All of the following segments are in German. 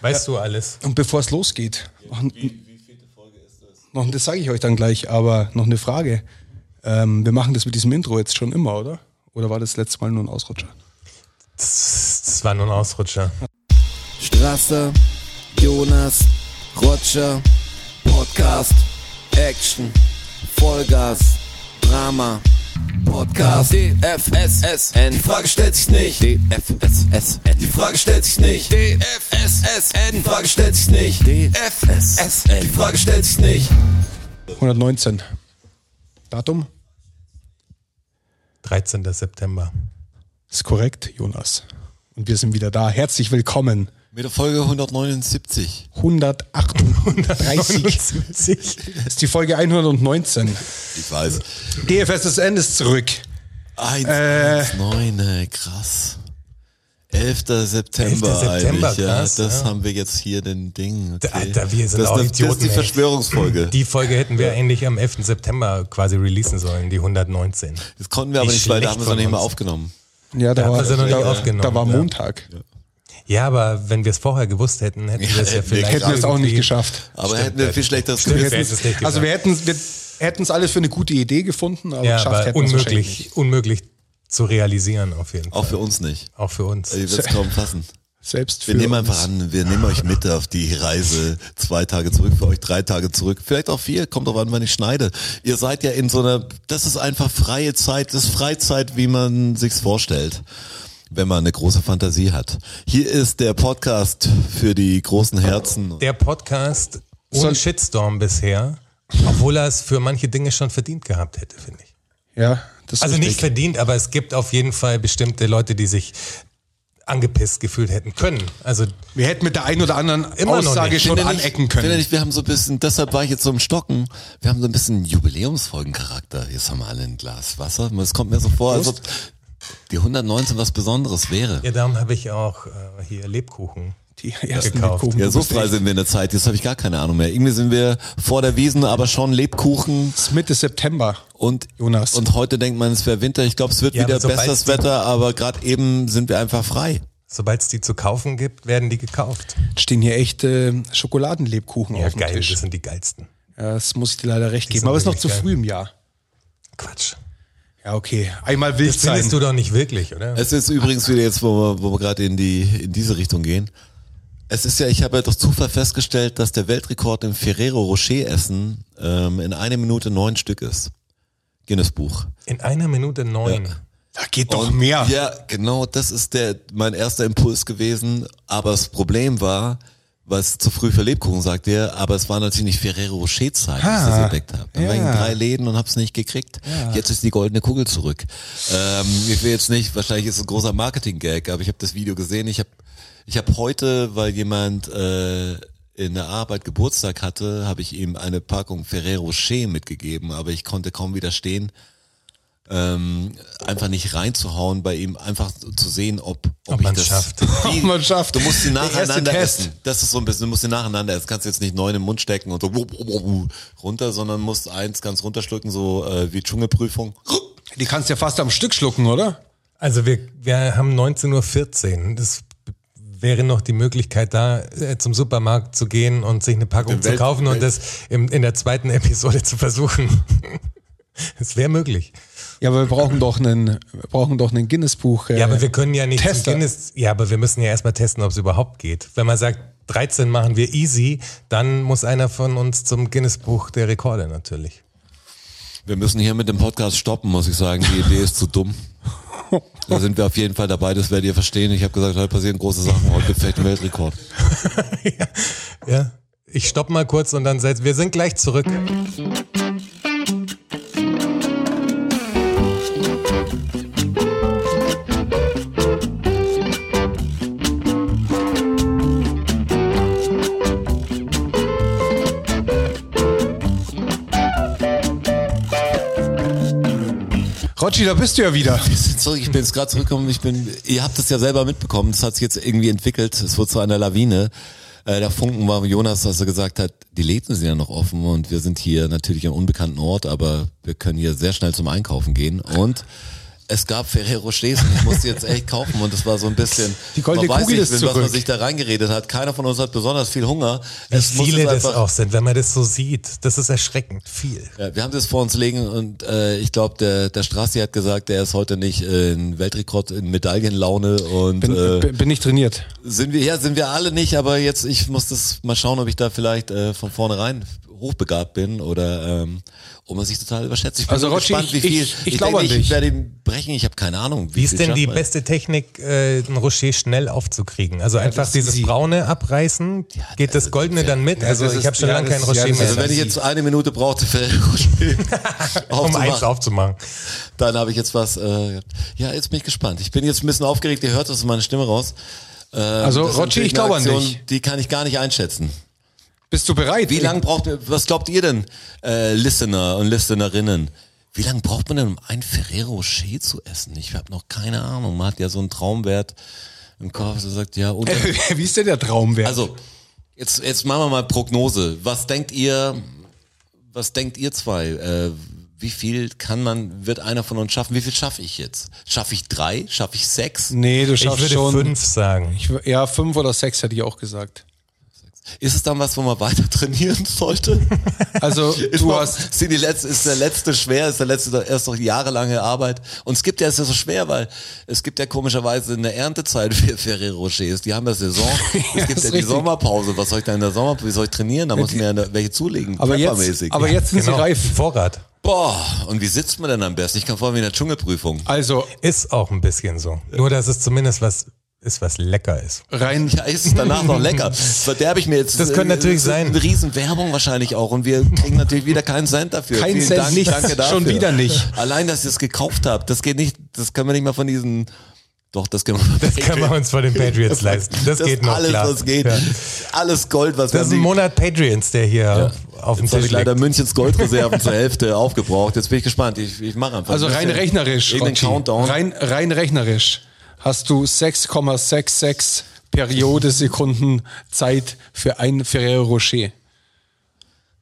Weißt du alles? Und bevor es losgeht, noch, ein- noch das sage ich euch dann gleich, aber noch eine Frage. Ähm, wir machen das mit diesem Intro jetzt schon immer, oder? Oder war das letzte Mal nur ein Ausrutscher? Das, das war nur ein Ausrutscher. Strasser, Jonas, Roger, Podcast, Action, Vollgas, Drama, Podcast, DFSSN, die Frage stellt sich nicht, DFSSN, die Frage stellt sich nicht, DFSSN, die Frage stellt sich nicht, DFSSN, die Frage stellt sich nicht. 119. Datum? 13. September. Ist korrekt, Jonas. Und wir sind wieder da. Herzlich willkommen. Mit der Folge 179. 138 ist die Folge 119. Ich weiß. DFSSN ist zurück. 1, Äh. 9, ey, krass. 11. September, 11. September, eigentlich, ja. krass, Das ja. haben wir jetzt hier den Ding. Okay. Alter, wir sind das, auch das, das ist Idioten, die ey. Verschwörungsfolge. Die Folge hätten wir eigentlich am 11. September quasi releasen sollen, die 119. Das konnten wir aber Wie nicht, weil da haben wir es noch nicht mal aufgenommen. Ja, da, Da war, haben wir sie noch nicht da, aufgenommen, da war ja. Montag. Ja, aber wenn wir es vorher gewusst hätten, hätten wir es ja vielleicht Hätten wir es auch nicht geschafft. Aber Stimmt, hätten wir ja. viel schlechteres gewusst. wir hätten es nicht Also wir hätten wir hätten es alles für eine gute Idee gefunden, aber Ja, geschafft aber unmöglich, unmöglich zu realisieren auf jeden Fall. Auch für uns nicht. Auch für uns. Ihr werdet es kaum fassen. Selbst für Wir nehmen uns. einfach an, wir nehmen euch mit auf die Reise zwei Tage zurück, für euch drei Tage zurück, vielleicht auch vier, kommt drauf an, wann ich schneide. Ihr seid ja in so einer, das ist einfach freie Zeit, das ist Freizeit, wie man sich's vorstellt, wenn man eine große Fantasie hat. Hier ist der Podcast für die großen Herzen. Der Podcast ohne Shitstorm bisher, obwohl er es für manche Dinge schon verdient gehabt hätte, finde ich. Ja, das ist Also nicht richtig. verdient, aber es gibt auf jeden Fall bestimmte Leute, die sich angepisst gefühlt hätten können. Also Wir hätten mit der einen oder anderen Aussage nicht. schon Finde nicht- anecken Finde können. nicht, wir haben so ein bisschen, deshalb war ich jetzt so im Stocken, wir haben so ein bisschen Jubiläumsfolgencharakter. Jetzt haben wir alle ein Glas Wasser. Es kommt mir so vor, als ob die 119 was Besonderes wäre. ja, darum habe ich auch äh, hier Lebkuchen. Die ersten gekauft. Lebkuchen. Ja, so frei sind wir in der Zeit. Jetzt habe ich gar keine Ahnung mehr. Irgendwie sind wir vor der Wiesen, aber schon Lebkuchen Es ist Mitte September. und Jonas. und heute denkt man, es wäre Winter. Ich glaube, es wird Ja, wieder besseres die- Wetter, aber gerade eben sind wir einfach frei. Sobald es die zu kaufen gibt, werden die gekauft. Stehen hier echte Schokoladenlebkuchen Ja, auf dem geil, Tisch. das sind die geilsten. Ja, das muss ich dir leider recht geben. sind Aber es ist noch zu geil. früh im Jahr. Quatsch. Ja, okay. Einmal wild Das sein. findest du doch nicht wirklich, oder? Es ist übrigens wieder jetzt, wo wir, wo wir gerade in die in diese Richtung gehen. Es ist ja, ich habe ja durch Zufall festgestellt, dass der Weltrekord im Ferrero Rocher Essen ähm, in einer Minute neun Stück ist. Guinness Buch. In einer Minute neun. Ja. Da geht doch Und mehr. Ja, genau, das ist der mein erster Impuls gewesen. Aber das Problem war, was zu früh für Lebkuchen sagt er, aber es war natürlich nicht Ferrero Rocher Zeit, als ich das entdeckt habe. Dann war ich in ja. drei Läden und hab's nicht gekriegt. Jetzt ist die goldene Kugel zurück. Ähm, ich will jetzt nicht, wahrscheinlich ist es ein großer Marketing-Gag, aber ich habe das Video gesehen. Ich habe ich hab heute, weil jemand äh, in der Arbeit Geburtstag hatte, habe ich ihm eine Packung Ferrero Rocher mitgegeben, aber ich konnte kaum widerstehen ähm, einfach nicht reinzuhauen bei ihm, einfach zu sehen, ob, ob, Ob ich man's das schafft. Wie, Ob man's schafft. Du musst sie nacheinander essen. Das ist so ein bisschen, du musst sie nacheinander essen. Kannst jetzt nicht neun im Mund stecken und so runter, sondern musst eins ganz runterschlucken, so äh, wie Dschungelprüfung. Die kannst du ja fast am Stück schlucken, oder? Also wir, wir haben 19.14 Uhr. Das wäre noch die Möglichkeit da, äh, zum Supermarkt zu gehen und sich eine Packung zu Welt- kaufen und Welt- das im, in der zweiten Episode zu versuchen. Es wäre möglich. Ja, aber wir brauchen doch einen, wir brauchen doch einen Guinness-Buch. Äh, Ja, aber wir können ja nicht Tester. zum Guinness. Ja, aber wir müssen ja erstmal testen, ob es überhaupt geht. Wenn man sagt, 13 machen wir easy, dann muss einer von uns zum Guinness-Buch der Rekorde natürlich. Wir müssen hier mit dem Podcast stoppen, muss ich sagen. Die Idee ist zu dumm. Da sind wir auf jeden Fall dabei, das werdet ihr verstehen. Ich habe gesagt, heute passieren große Sachen, heute gibt vielleicht ein Weltrekord. Ja. Ich stopp mal kurz und dann seid, wir sind gleich zurück. Rotschi, da bist du ja wieder. Zurück, ich bin jetzt gerade zurückgekommen, ich bin, ihr habt es ja selber mitbekommen, es hat sich jetzt irgendwie entwickelt, es wurde zu einer Lawine. Äh, der Funken war Jonas, als er gesagt hat, die Läden sind ja noch offen und wir sind hier natürlich einem unbekannten Ort, aber wir können hier sehr schnell zum Einkaufen gehen und es gab Ferrero Rochers und ich musste jetzt echt kaufen und das war so ein bisschen, Die goldene man weiß Kugel nicht, ist mit was man zurück. sich da reingeredet hat. Keiner von uns hat besonders viel Hunger. Wie Es muss viele es das einfach- auch sind, wenn man das so sieht. Das ist erschreckend viel. Ja, wir haben das vor uns liegen und äh, ich glaube, der, der Strassi hat gesagt, der ist heute nicht äh, in Weltrekord in Medaillenlaune und Bin, äh, bin- bin nicht trainiert. sind wir, ja, sind wir alle nicht, aber jetzt, ich muss das mal schauen, ob ich da vielleicht äh, von vornherein hochbegabt bin oder ähm, ob man sich total überschätzt. Ich bin Also, Rotschi, gespannt, wie ich- viel. ich- ich glaube denke, an dich. Ich werde ihn brechen, ich habe keine Ahnung. Wie ist viel denn die beste Technik, äh, ein Rocher schnell aufzukriegen? Also einfach das ist dieses easy. braune abreißen, geht das Goldene dann mit? Also ich ist- habe schon ja, lange das- kein Rocher ja, mehr, Also wenn ich jetzt eine Minute brauchte, Ferrero Rocher um eins aufzumachen, dann habe ich jetzt was. Äh, ja, jetzt bin ich gespannt. Ich bin jetzt ein bisschen aufgeregt. Ihr hört das ist meine Stimme raus. Ähm, Also, ist Rotschi, ich glaube an dich. Die kann ich gar nicht einschätzen. Bist du bereit? Wie lange braucht ihr, was glaubt ihr denn, äh, Listener und Listenerinnen? Wie lange braucht man denn, um ein Ferrero Rocher zu essen? Ich habe noch keine Ahnung. Man hat ja so einen Traumwert im Kopf, so sagt, ja, und Wie ist denn der Traumwert? also, jetzt, jetzt machen wir mal Prognose. Was denkt ihr, was denkt ihr zwei? Äh, wie viel kann man, wird einer von uns schaffen? Wie viel schaffe ich jetzt? Schaffe ich drei? Schaffe ich sechs? nee, du Ich schaffst würde schon. fünf sagen. Ich, ja, fünf oder sechs hätte ich auch gesagt. Ist es dann was, wo man weiter trainieren sollte? Also Ist, du noch, hast sind die letzte, ist der letzte schwer, ist der letzte erst noch jahrelange Arbeit. Und es gibt ja, es ist ja so schwer, weil es gibt ja komischerweise eine Erntezeit für Ferrero Rochers. Die haben ja Saison. Es gibt ist ja die. Sommerpause. Was soll ich da in der Sommerpause, wie soll ich trainieren? Da muss ich mir ja welche zulegen. aber jetzt, aber jetzt sind Genau, sie reif. Vorrat. Boah, und wie sitzt man denn am besten? Ich kann vor wie in der Dschungelprüfung. Also Ist auch ein bisschen so. Nur, dass es zumindest was ist, was lecker ist. rein Ja, ist es danach noch lecker. Verderbe ich mir jetzt. Das könnte natürlich ist sein. Eine riesen Werbung wahrscheinlich auch und wir kriegen natürlich wieder keinen Cent dafür. Kein Vielen Cent, Dank, nichts, danke dafür. schon wieder nicht. Allein, dass ihr es gekauft habt, das geht nicht, das können wir nicht mal von diesen, doch, das können wir, Das können wir uns von den Patriots leisten. Das, geht noch alles, klar. was geht. Ja. Alles Gold, was Das ist ein Monat Patreons, der hier auf dem Jetzt habe Tisch ich leider liegt. Münchens Goldreserven zur Hälfte aufgebraucht. Jetzt bin ich gespannt. Ich, ich mache einfach. also ein rein rechnerisch, Irgendeinen Rotschi. Countdown. rein rein rechnerisch hast du 6,66 Periode Sekunden Zeit für ein Ferrero Rocher.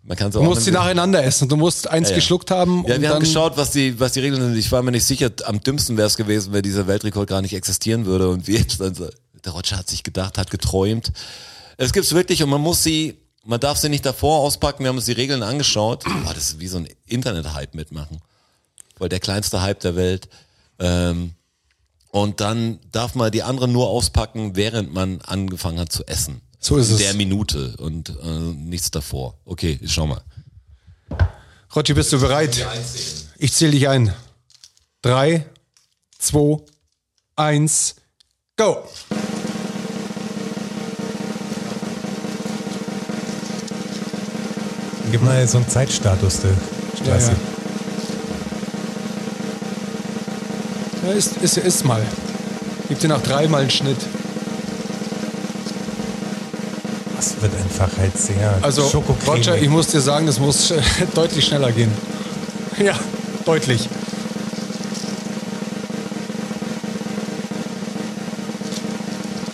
Man kann Du musst sie nacheinander essen. Du musst eins Ja, ja. geschluckt haben Ja, wir haben geschaut, was die, was die Regeln sind. Ich war mir nicht sicher, am dümmsten wäre es gewesen, wenn dieser Weltrekord gar nicht existieren würde. Und wir jetzt dann so, der Roger hat sich gedacht, hat geträumt. Es gibt's wirklich und man muss sie, man darf sie nicht davor auspacken. Wir haben uns die Regeln angeschaut. Boah, das ist wie so ein Internet-Hype mitmachen. Weil der kleinste Hype der Welt. Ähm, und dann darf man die anderen nur auspacken, während man angefangen hat zu essen. So ist In es. der Minute und äh, nichts davor. Okay, ich schau mal. Rotschi, bist du bereit? Ich zähle dich ein. Drei, zwei, eins, go! Gib mal so einen Zeitstatus, der Straße. Ja, Ja, ist, ist, ist mal. Gib dir nach dreimal einen Schnitt. Das wird einfach halt sehr Also. Roger, ich muss dir sagen, es muss deutlich schneller gehen. Ja, deutlich.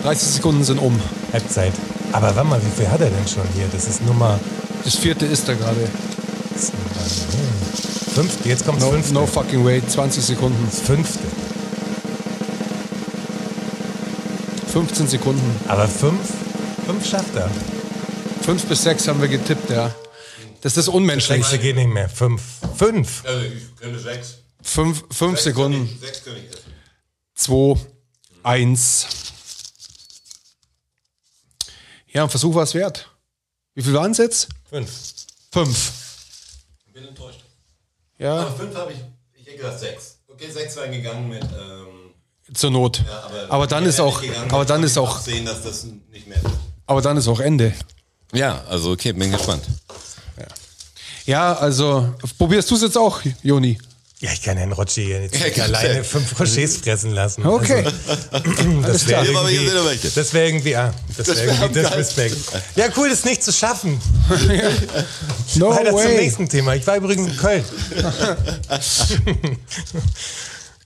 ...30 Sekunden sind um. Halbzeit. Aber warte mal, wie viel hat er denn schon hier? Das ist Nummer Das vierte ist er gerade. fünfte. Jetzt kommt No, fünfte. no fucking way. 20 Sekunden. Das fünfte. 15 Sekunden. Aber fünf, fünf schafft er. 5 bis 6 haben wir getippt, ja. Das ist unmenschlich. Sechste geht nicht mehr. Fünf. Fünf. Also ich könnte sechs. 5 fünf Sekunden. Sechs könnte ich essen. 2, 1. Ja, ein Versuch war es wert. Wie viel waren es jetzt? Fünf. 5. Bin enttäuscht. Ja, Aber fünf habe ich, ich hätte gedacht sechs. Okay, sechs wären gegangen mit, ähm, zur Not. ja, aber, aber dann ist auch, aber dann ist auch, sehen, dass das nicht mehr ist. aber dann ist auch Ende. Ja, also okay, bin gespannt. Ja, also probierst du es jetzt auch, Joni? Ja, ich kann Herrn Rotschi hier jetzt Ja, nicht gut. alleine fünf Rochers fressen lassen. Okay. Also, das wäre irgendwie, das wäre irgendwie, ah, das wäre wär irgendwie Disrespect. Ja, cool, das nicht zu schaffen. No Weiter zum way. nächsten Thema. Ich war übrigens in Köln.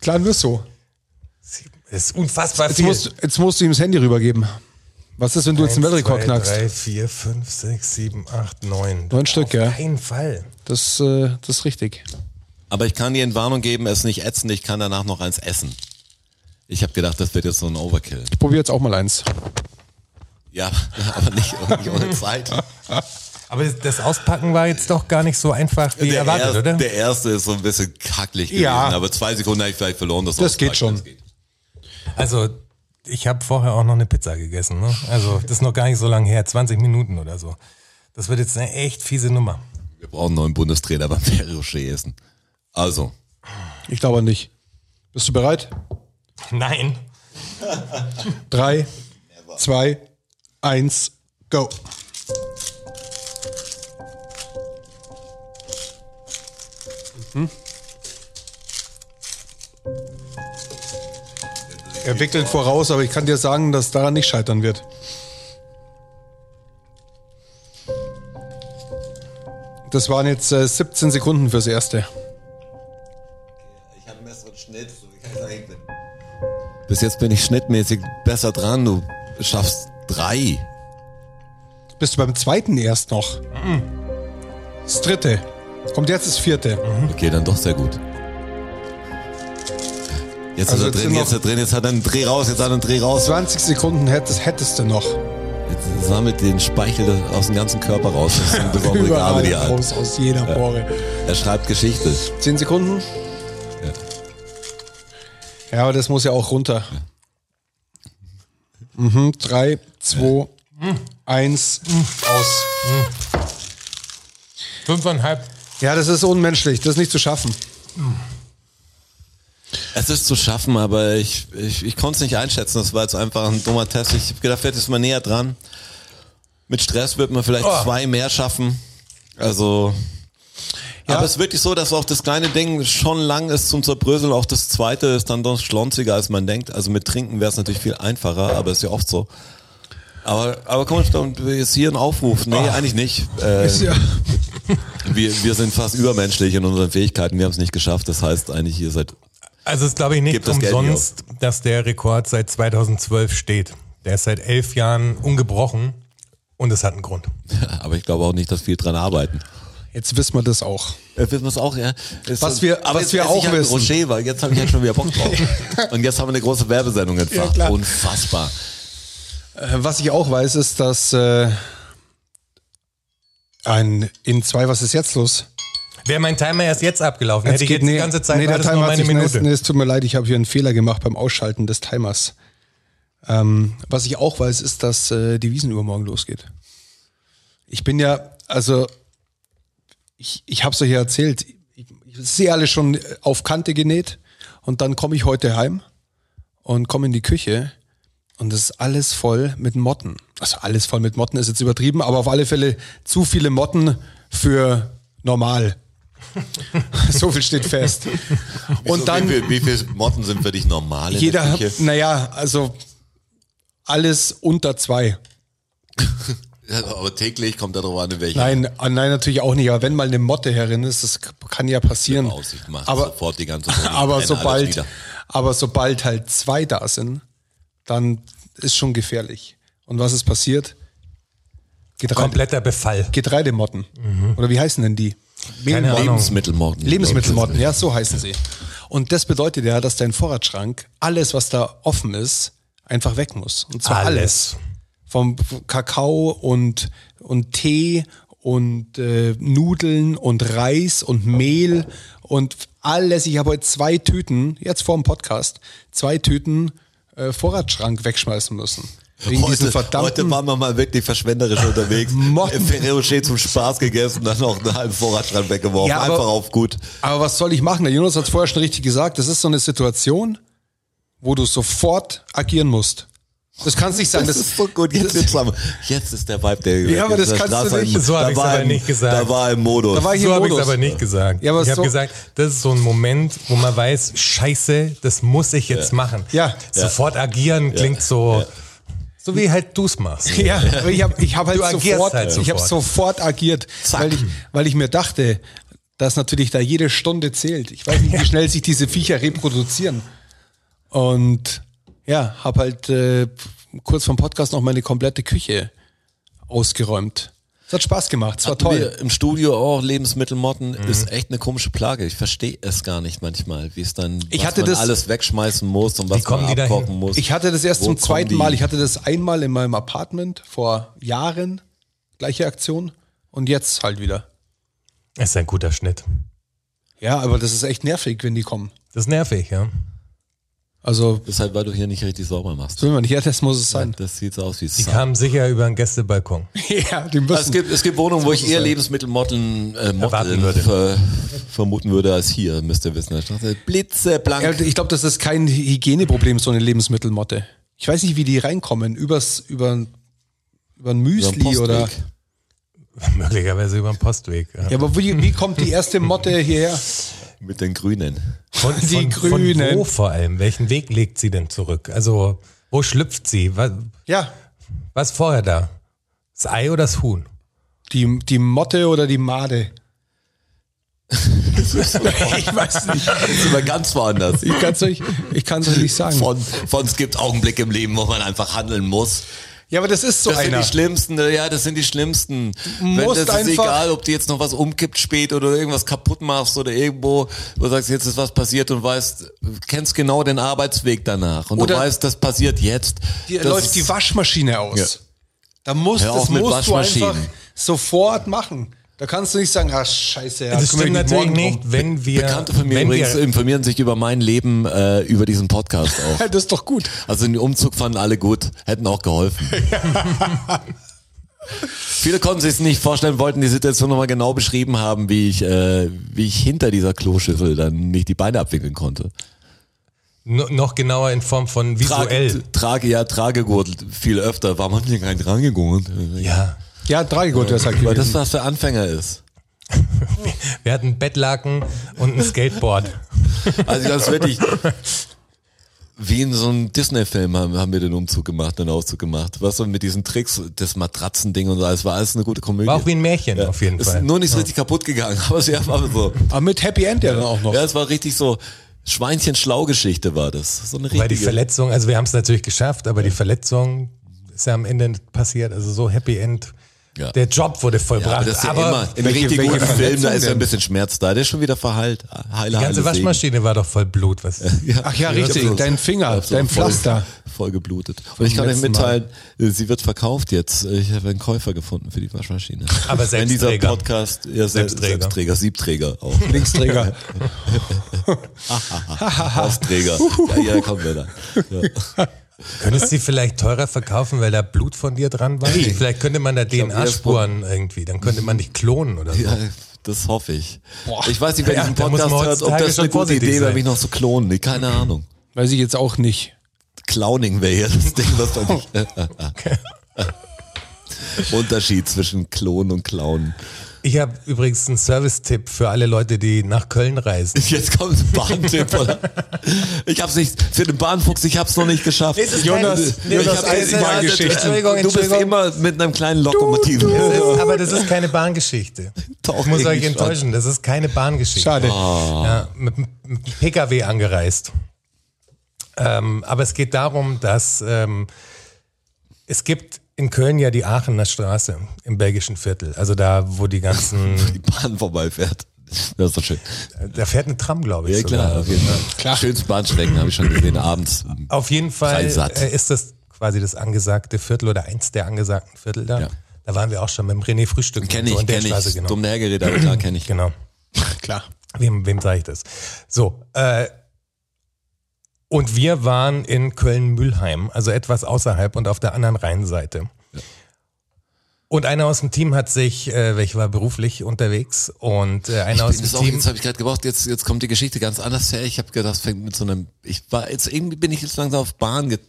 Klar, nur so. Das ist unfassbar Jetzt viel. musst, jetzt musst du ihm das Handy rübergeben. Was ist, wenn du jetzt einen Weltrekord zwei, knackst? drei, vier, fünf, sechs, sieben, acht, neun. Neun Stück, Auf ja. keinen Fall. Das, äh, das ist richtig. Aber ich kann die Entwarnung geben, es nicht ätzen, ich kann danach noch eins essen. Ich habe gedacht, das wird jetzt so ein Overkill. Ich probiere jetzt auch mal eins. Ja, aber nicht, nicht ohne Zeit. Aber das- das Auspacken war jetzt doch gar nicht so einfach wie Der, erwartet, erste, oder? der erste ist so ein bisschen kacklich gewesen, Ja. aber zwei Sekunden habe ich vielleicht verloren. Das, Das geht schon. Also, ich habe vorher auch noch eine Pizza gegessen. Ne? Also, das ist noch gar nicht so lange her, 20 Minuten oder so. Das wird jetzt eine echt fiese Nummer. Wir brauchen einen neuen Bundestrainer beim Rocher essen. Also, Ich glaube nicht. Bist du bereit? Nein. Drei, zwei, eins, go. Mhm. Er wickelt voraus, aber ich kann dir sagen, dass daran nicht scheitern wird. Das waren jetzt äh, 17 Sekunden fürs Erste. ich habe einen besseren Schnitt. Bis jetzt bin ich schnittmäßig besser dran. Du schaffst drei. Bist du beim zweiten erst noch? Das dritte. Kommt jetzt das vierte. Okay, dann doch sehr gut. Jetzt Also ist er drin, jetzt ist er drin, jetzt hat er einen Dreh raus, jetzt hat er einen Dreh raus. 20 Sekunden hättest, hättest du noch. Jetzt sammelt den Speichel aus dem ganzen Körper raus. Das ist eine besondere Gabe, die er hat. raus aus jeder Pore. Er schreibt Geschichte. 10 Sekunden? Ja. aber das muss ja auch runter. Mhm, 3, 2, 1, aus. Fünfeinhalb. Ja, das ist unmenschlich. Das ist nicht zu schaffen. Es ist zu schaffen, aber ich, ich, ich konnte es nicht einschätzen. Das war jetzt einfach ein dummer Test. Ich habe gedacht, vielleicht ist man näher dran. Mit Stress wird man vielleicht Oh. zwei mehr schaffen. Also. Ja. Aber es ist wirklich so, dass auch das kleine Ding schon lang ist zum Zerbröseln. Auch das zweite ist dann doch schlonziger, als man denkt. Also mit Trinken wäre es natürlich viel einfacher, aber ist ja oft so. Aber, aber komm, jetzt hier ein Aufruf. Nee, eigentlich nicht. Äh, Ist ja, wir, wir sind fast übermenschlich in unseren Fähigkeiten. Wir haben es nicht geschafft. Das heißt eigentlich, ihr seid Also es ist, glaube ich, nicht das nicht umsonst, dass der Rekord seit 2012 steht. Der ist seit elf Jahren ungebrochen und es hat einen Grund. Aber ich glaube auch nicht, dass viel dran arbeiten. jetzt wissen wir das auch. Äh, wissen wir es auch, ja. Ist Was so- wir- aber was jetzt wir esse ich auch ein wissen. Rocher, weil jetzt habe ich halt schon wieder Bock drauf. Und jetzt haben wir eine große Werbesendung entfacht. klar. Unfassbar. Äh, Was ich auch weiß, ist, dass äh, ein in zwei, was ist jetzt los? Wäre mein Timer erst jetzt abgelaufen, hätte ich geht- jetzt die ganze Zeit nee, der nur Timer hat meine sich, nee, Minute. Nee, es tut mir leid, ich habe hier einen Fehler gemacht beim Ausschalten des Timers. Ähm, was ich auch weiß, ist, dass äh, die Wiesenuhr morgen losgeht. Ich bin ja, also ich, ich habe es euch ja erzählt, ich, ich sehe alle schon auf Kante genäht und dann komme ich heute heim und komme in die Küche und es ist alles voll mit Motten. Also alles voll mit Motten ist jetzt übertrieben, aber auf alle Fälle zu viele Motten für normal. so viel steht fest. Und dann Wie, viel, wie viele Motten sind für dich normal in jeder der hat, naja, also alles unter zwei. Aber täglich kommt darauf an, in welcher Nein, ah, nein, natürlich auch nicht. Aber wenn mal eine Motte herin ist, das kann ja passieren. Aussicht macht Aber, sofort die ganze Wohnung. aber sobald, aber sobald halt zwei da sind, dann ist schon gefährlich. Und was ist passiert? Getreide, Kompletter Befall. Getreidemotten. Oder wie heißen denn die? Keine. Ahnung. Lebensmittelmotten. Lebensmittelmotten, ja, so heißen sie. Und das bedeutet ja, dass dein Vorratsschrank, alles, was da offen ist, einfach weg muss. Und zwar alles. Alles. Vom Kakao und, und Tee und äh, Nudeln und Reis und Mehl und alles. Ich habe heute zwei Tüten, jetzt vor dem Podcast, zwei Tüten äh, Vorratsschrank wegschmeißen müssen. Wegen Heute, verdammten heute waren wir mal wirklich verschwenderisch unterwegs. Ferrero Rocher zum Spaß gegessen, dann noch einen halben Vorratsschrank weggeworfen. Ja, aber- Einfach auf gut. Aber was soll ich machen? Der Jonas hat es vorher schon richtig gesagt. Das ist so eine Situation, wo du sofort agieren musst. Das kann es nicht sein. Das, Das, ist so gut. Jetzt, langsam. jetzt ist der Vibe, der Ja, aber das kannst du Straße- nicht. So hab da ich's war aber im- nicht gesagt. Da war im Modus. Da war ich So im habe ich es aber nicht gesagt. Ja, aber ich habe so- gesagt, das ist so ein Moment, wo man weiß, scheiße, das muss ich jetzt machen. Ja. Sofort agieren klingt so, so wie halt du es machst. Ja, ich habe ich hab halt sofort, halt ich habe sofort. sofort agiert, weil ich, weil ich mir dachte, dass natürlich da jede Stunde zählt. Ich weiß nicht, wie schnell sich diese Viecher reproduzieren. Und ja, habe halt äh, kurz vom Podcast noch meine komplette Küche ausgeräumt. Es hat Spaß gemacht, es war Hatten toll. Wir Im Studio auch Lebensmittelmotten ist echt eine komische Plage. Ich verstehe es gar nicht manchmal, wie es dann Ich was hatte man das- alles wegschmeißen muss und was man abkochen muss. Ich hatte das erst Wo zum zweiten die? Mal. Ich hatte das einmal in meinem Apartment vor Jahren, gleiche Aktion. Und jetzt halt wieder. Das ist ein guter Schnitt. Ja, aber das ist echt nervig, wenn die kommen. Das ist nervig, ja. Also, Das ist halt, weil du hier nicht richtig sauber machst. man ja, das muss es sein. Das sieht so aus wie Die Sa- kamen sicher über einen Gästebalkon. ja, die Also müssen. es gibt, es gibt Wohnungen, wo ich es eher sein. Lebensmittelmotteln äh, Motteln würde. ver, vermuten würde als hier, müsst ihr wissen. Da steht Blitzeblank. Ja, ich glaube, das ist kein Hygieneproblem, so eine Lebensmittelmotte. Ich weiß nicht, wie die reinkommen. Übers, über, über ein Müsli Postweg. oder. Möglicherweise über den Postweg. Ja. Ja, aber wie, wie kommt die erste Motte hierher? Mit den Grünen. Von, Die von, Grünen. Von wo vor allem? Welchen Weg legt sie denn zurück? Also, wo schlüpft sie? Was, Ja, was vorher da? Das Ei oder das Huhn? die, die Motte oder die Made. ich weiß nicht. Das ist aber ganz woanders. Ich kann es euch, ich kann's euch nicht sagen. Von, von es gibt Augenblicke im Leben, wo man einfach handeln muss. Ja, aber das ist so Das sind einer. die schlimmsten, ja, das sind die schlimmsten. Wenn, musst das ist einfach- egal, ob du jetzt noch was umkippt spät oder irgendwas kaputt machst oder irgendwo, wo du sagst, jetzt ist was passiert und weißt, kennst genau den Arbeitsweg danach und du weißt, das passiert jetzt. Dir das läuft die Waschmaschine aus. Ja. Da musst, das musst du einfach sofort machen. Da kannst du nicht sagen, ah, scheiße, ja, das stimmt natürlich morgen nicht, drum. wenn wir. Bekannte von mir übrigens wir, informieren sich über mein Leben äh, über diesen Podcast auch. Das ist doch gut. Also den Umzug fanden alle gut, hätten auch geholfen. Viele konnten sich es nicht vorstellen, wollten die Situation nochmal genau beschrieben haben, wie ich, äh, wie ich hinter dieser Kloschüssel dann nicht die Beine abwickeln konnte. no- noch genauer in Form von visuell. Trage, trage ja Tragegurt viel öfter. Warum hat denn kein Tragegurt? Ja. Ja, Dreigut wäre es halt Weil das gewesen. was für Anfänger ist. Wir hatten Bettlaken und ein Skateboard. Also das wirklich wie in so einem Disney-Film haben, haben wir den Umzug gemacht, den Auszug gemacht. Was so mit diesen Tricks, das Matratzending und so, es war alles eine gute Komödie. War auch wie ein Märchen auf jeden ist Fall. nur nicht so richtig kaputt gegangen, aber es war so. Aber mit Happy End ja dann auch noch. Ja, es war richtig so Schweinchen-Schlau-Geschichte war das. So eine richtige. Weil die Verletzung, also wir haben es natürlich geschafft, aber die Verletzung ist ja am Ende passiert. Also so Happy End. Ja. Der Job wurde ja, vollbracht. aber das ist ja aber immer, in welche- richtig guten Filmen, da ist ja ein bisschen Schmerz da, der ist schon wieder verheilt. Heile, die ganze heile Segen. Waschmaschine war doch voll Blut. Was, Ach ja, richtig, dein Finger, dein voll- Pflaster. Voll geblutet. Und ich kann euch mitteilen, äh, sie wird verkauft jetzt. Ich habe einen Käufer gefunden für die Waschmaschine. Aber Wenn dieser Selbstträger. Podcast, ja, Selbstträger. Selbstträger, Selbstträger Siebträger auch. Linksträger. Hausträger. Ja, ja, kommen wir da. Ja. Könntest du sie vielleicht teurer verkaufen, weil da Blut von dir dran war? Vielleicht könnte man da DNA-Spuren irgendwie, dann könnte man dich klonen oder so. ja, das hoffe ich. Ich weiß nicht, wer Ja, diesen man Podcast hört, ob das eine gute Idee wäre, mich noch zu klonen. Nee, keine Ahnung. Weiß ich jetzt auch nicht. Clowning wäre ja das Ding, was dann. Unterschied zwischen Klonen und Clown. Ich habe übrigens einen Service-Tipp für alle Leute, die nach Köln reisen. Jetzt kommt ein Bahntipp, oder? Ich hab's nicht, für den Bahnfuchs, ich hab's noch nicht geschafft. Jonas- Ich Jonas Eisenbahngeschichte. Entschuldigung, Du bist Entschuldigung. immer mit einem kleinen Lokomotiv. Das ist, aber das ist keine Bahngeschichte. Doch, ich muss euch enttäuschen, das ist keine Bahngeschichte. Schade. Ja, mit, mit dem PKW angereist. Ähm, aber es geht darum, dass ähm, es gibt in Köln ja die Aachener Straße im belgischen Viertel. Also da, wo die ganzen, Die Bahn vorbeifährt. Das ist doch schön. da fährt eine Tram, glaube ich. Ja, klar, sogar. auf jeden Fall. Klar. Schönste Bahnstrecken habe ich schon gesehen, abends. Auf jeden Fall äh, ist das quasi das angesagte Viertel oder eins der angesagten Viertel da. Ja. Da waren wir auch schon mit dem René Frühstück. Kenn ich, in der kenn Straße, ich. genau. Dumm dahergeredet, aber klar, kenn ich. Genau. Klar. Wem, wem sage ich das? So, äh, und wir waren in Köln-Mühlheim, also etwas außerhalb und auf der anderen Rheinseite. Und einer aus dem Team hat sich, äh, ich war beruflich unterwegs und äh, einer aus dem das auch, Team. jetzt habe ich gerade gebraucht, jetzt, jetzt kommt die Geschichte ganz anders her. Ich habe gedacht, es fängt mit so einem, ich war, jetzt irgendwie bin ich jetzt langsam auf Bahn get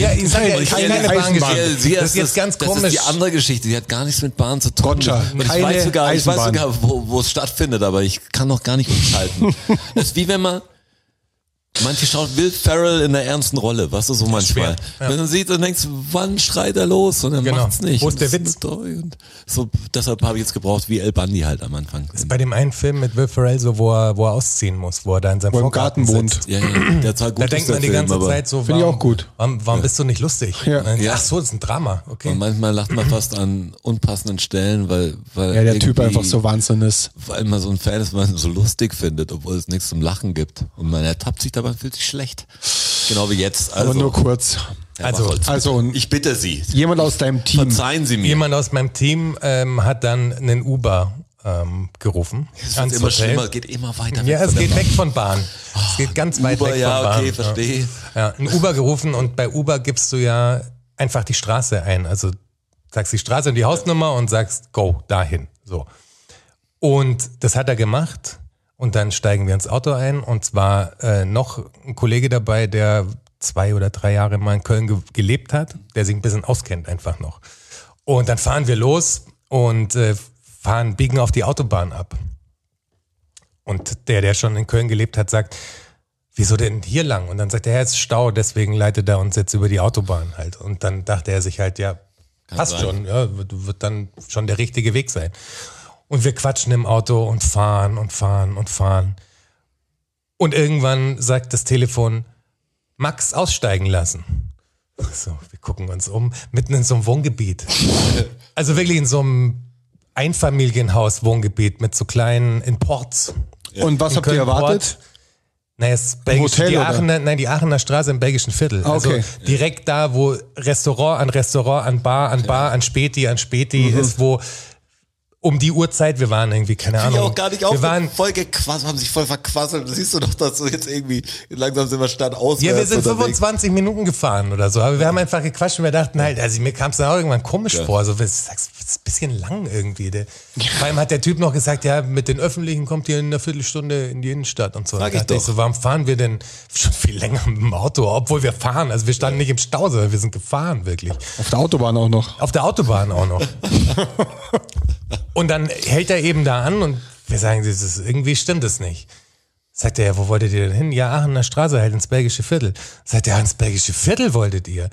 Ja, ich sage ja, Keine ich keine Eisenbahn. Bahngeschichte. Sie- Das ist jetzt ganz das komisch. ist die andere Geschichte, die hat gar nichts mit Bahn zu tun. Roger, Und ich keine weiß sogar, ich weiß Eisenbahn. sogar, wo, wo es stattfindet, aber ich kann noch gar nicht umschalten. das ist wie wenn man manche schaut Will Ferrell in der ernsten Rolle, weißt du, so manchmal. ja. Wenn du siehst, dann denkst wann schreit er los? Und er Genau. macht's nicht. Wo ist Und der das Witz? Und so, deshalb habe ich jetzt gebraucht, wie El Bundy halt am Anfang. ist bei dem einen Film mit Will Ferrell so, wo er, wo er ausziehen muss, wo er da in seinem Wo im Vorgarten Garten sitzt. wohnt. Ja, ja, der Zahl gut Da denkt man die Film, ganze Zeit so, Finde ich warum, auch gut. warum, warum bist du nicht lustig? Ja. Und dann, Ja. Ach so, das ist ein Drama, okay. Und manchmal lacht man fast an unpassenden Stellen, weil, weil Ja, der Typ einfach so Wahnsinn ist. weil man so ein Fan ist, weil man so lustig findet, obwohl es nichts zum Lachen gibt. Und man ertappt sich dabei und fühlt sich schlecht. Genau wie jetzt. Also, Aber nur kurz. Herr Also- Bachholz, Also und ich bitte Sie, jemand aus deinem Team. verzeihen Sie mir. Jemand aus meinem Team ähm, hat dann einen Uber ähm, gerufen. es wird immer Hotel. schlimmer, geht immer weiter. Ja, es geht der weg von Bahn. Es geht ganz weit Uber, weg ja, von Bahn. okay, verstehe. Ja, ein Uber gerufen und bei Uber gibst du ja einfach die Straße ein. Also sagst die Straße und die Hausnummer und sagst go dahin. So. Und das hat er gemacht. Und dann steigen wir ins Auto ein. Und zwar äh, noch ein Kollege dabei, der zwei oder drei Jahre mal in Köln ge gelebt hat, der sich ein bisschen auskennt einfach noch. Und dann fahren wir los und äh, fahren, biegen auf die Autobahn ab. Und der, der schon in Köln gelebt hat, sagt, wieso denn hier lang? Und dann sagt er, ja, es ist Stau, deswegen leitet er uns jetzt über die Autobahn halt. Und dann dachte er sich halt, ja, passt sein. schon, ja, wird, wird dann schon der richtige Weg sein. Und wir quatschen im Auto und fahren und fahren und fahren. Und irgendwann sagt das Telefon, Max aussteigen lassen. So, wir gucken uns um, mitten in so einem Wohngebiet. Also wirklich in so einem Einfamilienhaus-Wohngebiet mit so kleinen, in Ports. Und was In habt ihr Köln-Port. erwartet? Naja, es ist Belgisch, Hotel die? Aachener, nein, die Aachener Straße im belgischen Viertel. Ah, okay. Also direkt da, wo Restaurant an Restaurant, an Bar an Bar, an Späti an Späti Mhm. ist, wo um die Uhrzeit, wir waren irgendwie, keine Ich Ahnung. auch gar nicht wir auf. waren, voll gequasselt, haben sich voll verquasselt. Siehst du doch, dass du jetzt irgendwie langsam sind wir Stadt aus. ja, wir sind 25 Minuten gefahren oder so, aber wir haben einfach gequatscht und wir dachten halt, also mir kam es dann auch irgendwann komisch vor, so, das ist ein bisschen lang irgendwie. Der, vor allem hat der Typ noch gesagt, ja, mit den Öffentlichen kommt ihr in einer Viertelstunde in die Innenstadt und so. Sag Und ich dachte doch. so, warum fahren wir denn schon viel länger mit dem Auto, obwohl wir fahren? Also wir standen nicht im Stau, sondern wir sind gefahren, wirklich. Auf der Autobahn auch noch. Auf der Autobahn auch noch. und dann hält er eben da an und wir sagen, das ist, irgendwie stimmt es nicht. Sagt er, ja, wo wolltet ihr denn hin? Ja, Aachener Straße, halt ins belgische Viertel. Sagt er, ja, ins belgische Viertel wolltet ihr?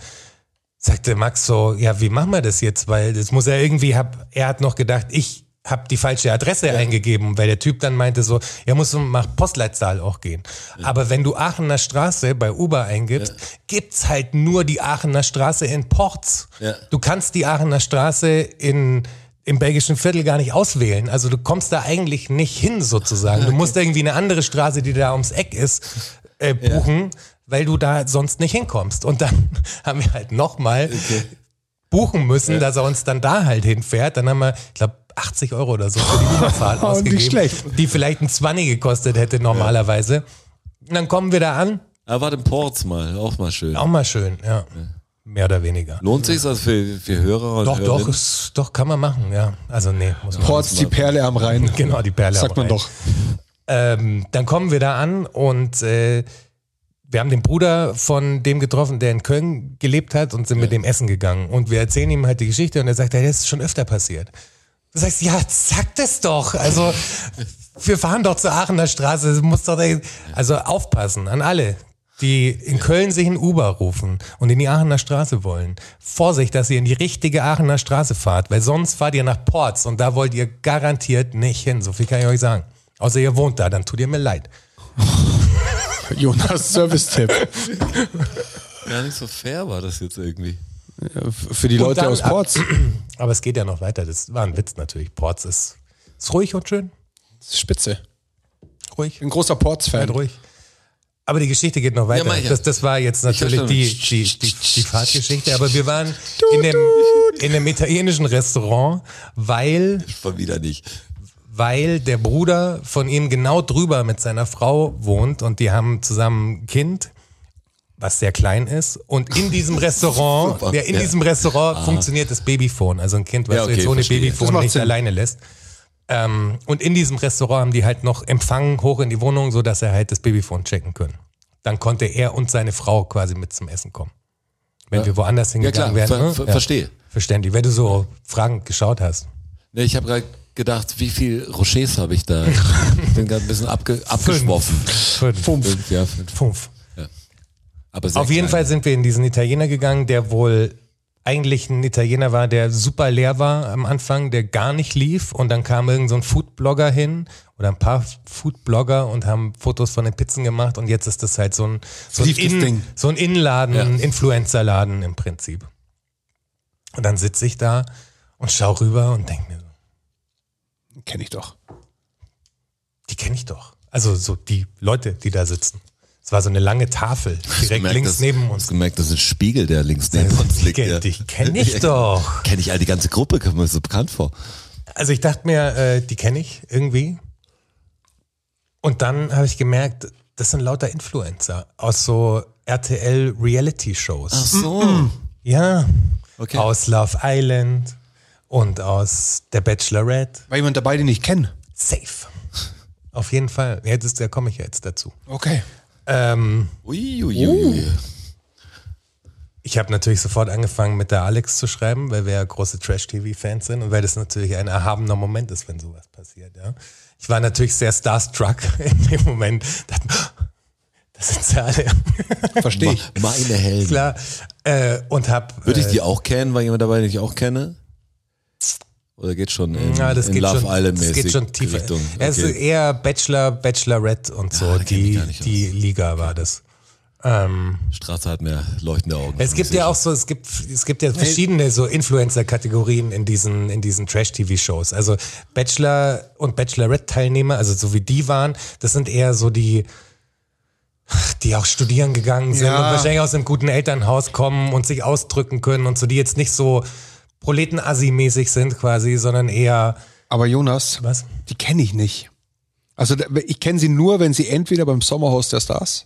Sagte Max so, ja, wie machen wir das jetzt? Weil das muss er irgendwie, hab, er hat noch gedacht, ich habe die falsche Adresse eingegeben, weil der Typ dann meinte so, ja, musst du nach Postleitzahl auch gehen. Aber wenn du Aachener Straße bei Uber eingibst, gibt's halt nur die Aachener Straße in Ports. Ja. Du kannst die Aachener Straße in im belgischen Viertel gar nicht auswählen. Also du kommst da eigentlich nicht hin sozusagen. Du musst irgendwie eine andere Straße, die da ums Eck ist, äh, buchen, weil du da sonst nicht hinkommst. Und dann haben wir halt nochmal buchen müssen, dass er uns dann da halt hinfährt. Dann haben wir, ich glaube, 80 Euro oder so für die Überfahrt Oh, nicht ausgegeben, schlecht. die vielleicht ein 20 gekostet hätte normalerweise. Und dann kommen wir da an. Er war im Ports mal, auch mal schön. Auch mal schön, ja. Mehr oder weniger. Lohnt sich das für, für Hörer und Doch, doch, ist, doch, kann man machen, ja. Also nee, muss man Ports, die Perle am Rhein. Genau, die Perle Sagt am man Rhein. doch. Ähm, dann kommen wir da an und äh, wir haben den Bruder von dem getroffen, der in Köln gelebt hat und sind mit dem essen gegangen. Und wir erzählen ihm halt die Geschichte und er sagt, ja, das ist schon öfter passiert. Du sagst, ja, sag das doch. Also, wir fahren doch zur Aachener Straße. Muss doch also aufpassen an alle, die in Köln sich ein Uber rufen und in die Aachener Straße wollen. Vorsicht, dass ihr in die richtige Aachener Straße fahrt, weil sonst fahrt ihr nach Ports und da wollt ihr garantiert nicht hin. So viel kann ich euch sagen. Außer ihr wohnt da, dann tut ihr mir leid. Jonas Service-Tipp. Gar nicht so fair war das jetzt irgendwie. Für die Und Leute dann- aus Ports. Aber es geht ja noch weiter. Das war ein Witz natürlich. Ports ist, ist ruhig und schön. Spitze. Ruhig. Ein großer Ports-Fan. Seid ruhig. Aber die Geschichte geht noch weiter. ja. das, das war jetzt natürlich die, die, die, die Fahrtgeschichte. Aber wir waren in dem, in einem italienischen Restaurant, weil, Schon wieder nicht. Weil der Bruder von ihm genau drüber mit seiner Frau wohnt und die haben zusammen ein Kind, was sehr klein ist. Und in diesem Restaurant, ja, in Ja. diesem Restaurant funktioniert das Babyphone. Also ein Kind, was Ja, du jetzt okay, ohne verstehe. Babyphone nicht Sinn. alleine lässt. Ähm, und in diesem Restaurant haben die halt noch Empfang hoch in die Wohnung, so dass er halt das Babyphone checken können. Dann konnte er und seine Frau quasi mit zum Essen kommen. Wenn wir woanders Ja hingegangen klar, wären. ver ne? ver verstehe. Verständlich. Wenn du so fragend geschaut hast. Ne, ich habe gerade gedacht, wie viel Rochers habe ich da? Ich bin gerade ein bisschen abge abgeschwoffen. Fünf. Fünf, ja, fünf. Fünf. Aber sehr Auf jeden klein. Fall sind wir in diesen Italiener gegangen, der wohl eigentlich ein Italiener war, der super leer war am Anfang, der gar nicht lief und dann kam irgend so ein Foodblogger hin oder ein paar Foodblogger und haben Fotos von den Pizzen gemacht und jetzt ist das halt so ein, so ein, In, so ein Innenladen, Ja. ein Influencerladen im Prinzip. Und dann sitze ich da und schau rüber und denke mir, Kenne ich doch. die kenne ich doch. Also so die Leute, die da sitzen. Es war so eine lange Tafel direkt gemerkt, links dass- neben Hast uns. gemerkt, das ist ein Spiegel, der links neben uns liegt. Die, ja. die kenne ich doch. Kenne ich all die ganze Gruppe, kommt mir so bekannt vor. Also ich dachte mir, äh, die kenne ich irgendwie. Und dann habe ich gemerkt, das sind lauter Influencer aus so RTL Reality Shows. so. Ja. Okay. Aus Love Island und aus Der Bachelorette. War jemand dabei, den ich kenne? Safe. Auf jeden Fall. Ja, das, da komme ich ja jetzt dazu. Okay. Ähm, Ui, ui, ui. ich habe natürlich sofort angefangen mit der Alex zu schreiben, weil wir ja große Trash-TV-Fans sind und weil das natürlich ein erhabener Moment ist, wenn sowas passiert. Ja. Ich war natürlich sehr starstruck in dem Moment. Dachte, das sind sie alle. Verstehe ich. Meine Helden. Klar. Äh, und hab. Würde ich äh, die auch kennen? War jemand dabei, den ich auch kenne? Oder geht schon in, ja, das in geht Love schon, Island das mäßig geht schon tiefer. Richtung? Es ist Okay. eher Bachelor, Bachelorette und so. mich die die Liga war das. Ähm, Straße hat mehr leuchtende Augen. Es gibt ja auch so, es gibt, es gibt ja verschiedene so Influencer-Kategorien in diesen, in diesen Trash-TV-Shows. Also Bachelor und Bachelorette-Teilnehmer, also so wie die waren, das sind eher so die, die auch studieren gegangen sind Ja. und wahrscheinlich aus einem guten Elternhaus kommen und sich ausdrücken können und so, die jetzt nicht so Proleten-Assi-mäßig sind quasi, sondern eher, Aber Jonas, was? die kenne ich nicht. Also ich kenne sie nur, wenn sie entweder beim Sommerhaus der Stars,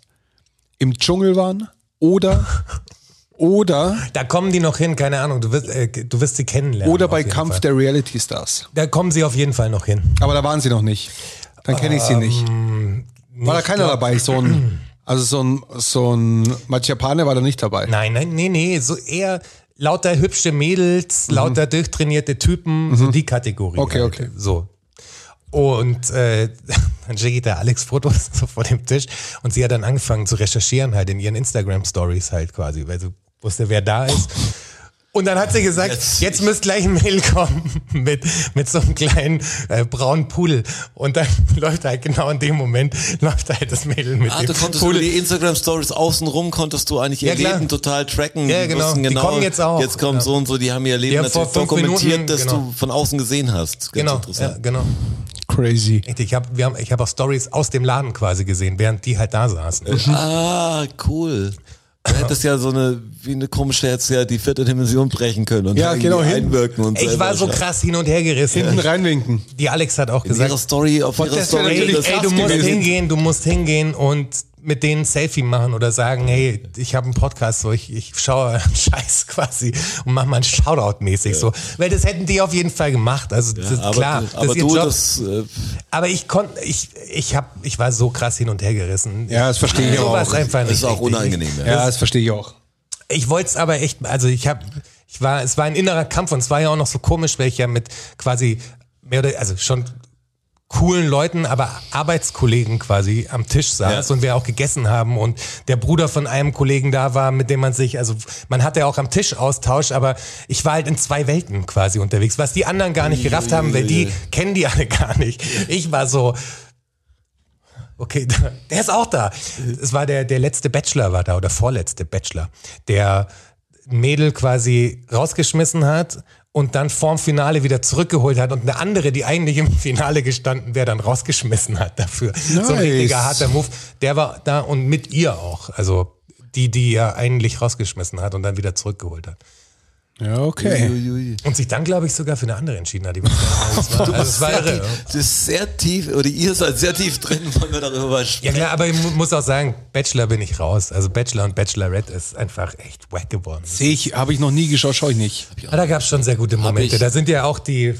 im Dschungel waren oder oder Da kommen die noch hin, keine Ahnung, du wirst, äh, du wirst sie kennenlernen. oder bei Kampf Fall. der Reality Stars. Da kommen sie auf jeden Fall noch hin. Aber da waren sie noch nicht. Dann kenne ich sie nicht. War da keiner dabei? So ein, also so ein, so ein Machapane war da nicht dabei. Nein, nein, nee, nee, so eher lauter hübsche Mädels, lauter durchtrainierte Typen, so die Kategorie. Okay, halt. okay. So. Und äh, dann schicke ich da Alex Fotos so vor dem Tisch und sie hat dann angefangen zu recherchieren halt in ihren Instagram-Stories halt quasi, weil sie wusste, wer da ist. Und dann hat sie gesagt, jetzt, Jetzt- müsste gleich ein Mail kommen mit, mit so einem kleinen äh, braunen Pudel. Und dann läuft halt genau in dem Moment, läuft halt das Mädel mit Ah, dem du konntest Pudel. über die Instagram-Stories außenrum, konntest du eigentlich ihr Ja, klar. Leben total tracken. Ja, Die genau. wussten Die kommen jetzt auch. Jetzt kommt Ja. so und so, die haben ihr Leben natürlich dokumentiert, Minuten, dass genau. du von außen gesehen hast. Ganz Genau, ja, interessant. genau. Crazy. Ich habe wir haben, ich hab auch Stories aus dem Laden quasi gesehen, während die halt da saßen. Ah, cool. Du hättest ja so eine, wie eine komische, hättest ja die vierte Dimension brechen können und Ja, irgendwie genau, hin. einwirken und Ich selber war so krass hin und her gerissen. Hinten reinwinken. Die Alex hat auch In ihrer gesagt, Story, auf ihrer wäre Story. ey, das- ey, du musst gewesen. hingehen, du musst hingehen und mit denen ein Selfie machen oder sagen, hey, ich habe einen Podcast, so ich, ich schaue einen Scheiß quasi und mach mal ein Shoutout mäßig so, weil das hätten die auf jeden Fall gemacht, also das ist aber, klar, das aber ist ihr du, Job. das, äh, aber ich konnte, ich, ich hab, ich war so krass hin und her gerissen. Ja, das verstehe ich so auch. einfach nicht. ist auch richtig. unangenehm. Ja. Ja, das verstehe ich auch. Ich wollte es aber echt, also ich habe, ich war, es war ein innerer Kampf und es war ja auch noch so komisch, weil ich ja mit quasi mehr oder, also schon coolen Leuten, aber Arbeitskollegen quasi am Tisch saß Ja. und wir auch gegessen haben und der Bruder von einem Kollegen da war, mit dem man sich, also man hatte auch am Tisch Austausch, aber ich war halt in zwei Welten quasi unterwegs, was die anderen gar nicht gerafft haben, weil die kennen die alle gar nicht. Ich war so, Okay, der ist auch da. Es war der, der letzte Bachelor war da oder vorletzte Bachelor, der Mädel quasi rausgeschmissen hat und dann vorm Finale wieder zurückgeholt hat und eine andere, die eigentlich im Finale gestanden wäre, dann rausgeschmissen hat dafür. So ein Nice. richtiger harter Move. Der war da und mit ihr auch. Also die, die er eigentlich rausgeschmissen hat und dann wieder zurückgeholt hat. Ja, okay. Uiuiui. Und sich dann, glaube ich, sogar für eine andere entschieden hat. Die das war. Also, es war Sehr irre. tief, das ist sehr tief, oder ihr seid sehr tief drin, wollen wir darüber Ja sprechen. klar, aber ich mu- muss auch sagen, Bachelor bin ich raus. Also Bachelor und Bachelorette ist einfach echt wack geworden. Sehe ich, habe ich noch nie geschaut, schaue ich nicht. Aber da gab es schon sehr gute Momente. Da sind ja auch die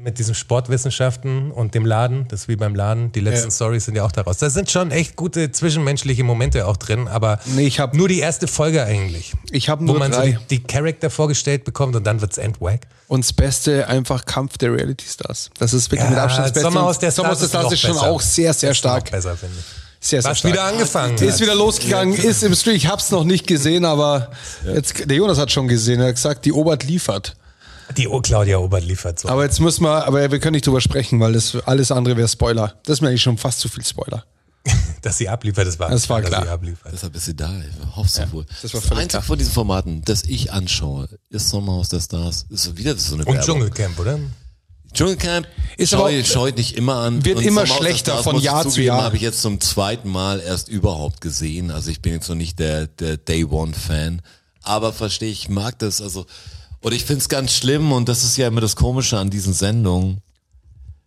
mit diesem Sportwissenschaften und dem Laden, das ist wie beim Laden, die letzten Ja. Stories sind ja auch daraus. Da sind schon echt gute zwischenmenschliche Momente auch drin, aber Nee, ich hab- nur die erste Folge eigentlich. Ich habe Wo nur man so drei. die, die Charakter vorgestellt bekommt und dann wird's endwack. Und das Beste einfach Kampf der Reality Stars. Das ist wirklich Ja, mit Abstand das Beste. Sommerhaus der Und Sommerhaus der Stars ist ist schon besser. auch sehr, sehr stark. besser, finde ich. Sehr, sehr Was stark. wieder angefangen Ist hat. wieder losgegangen, ist im Stream. Ich hab's noch nicht gesehen, aber jetzt, der Jonas hat schon gesehen. Er hat gesagt, die Obert liefert. Die O- Claudia Obert liefert so. Aber jetzt müssen wir, aber wir können nicht drüber sprechen, weil das alles andere wäre Spoiler. Das ist mir eigentlich schon fast zu viel Spoiler. dass sie abliefert, das war, Das war dass klar. sie abliefert. Deshalb ist sie da. Ich hoffe so wohl. das war das einzige klar. von diesen Formaten, das ich anschaue, ist Sommerhaus der Stars. Ist so wieder so eine Und Werbung. Dschungelcamp, oder? Dschungelcamp Ist scheu, aber- scheut nicht immer an. Wird Und immer Sommerhaus schlechter Stars, von Jahr zu Jahr. habe ich jetzt zum zweiten Mal erst überhaupt gesehen. Also ich bin jetzt noch nicht der, der Day One Fan. Aber verstehe, ich mag das. Also, und ich finde es ganz schlimm und das ist ja immer das Komische an diesen Sendungen.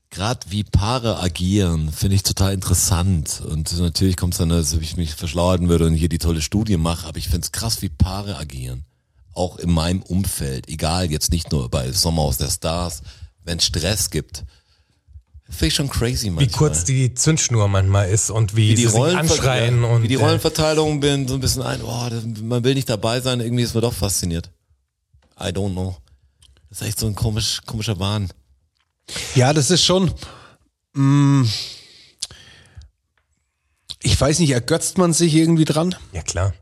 Gerade wie Paare agieren, finde ich total interessant. Und natürlich kommt es dann, als ob ich mich verschlaudern würde und hier die tolle Studie mache, aber ich finde es krass, wie Paare agieren. Auch in meinem Umfeld. Egal, jetzt nicht nur bei Sommerhaus der Stars, wenn es Stress gibt. Finde ich schon crazy Wie manchmal. kurz die Zündschnur manchmal ist und wie, wie die, Rollenver- anschreien und wie die äh, Rollenverteilung bin, so ein bisschen ein, oh, man will nicht dabei sein, irgendwie ist man doch fasziniert. I don't know. Das ist echt so ein komisch, komischer Wahn. Ja, das ist schon. mm, ich weiß nicht, ergötzt man sich irgendwie dran? ja klar.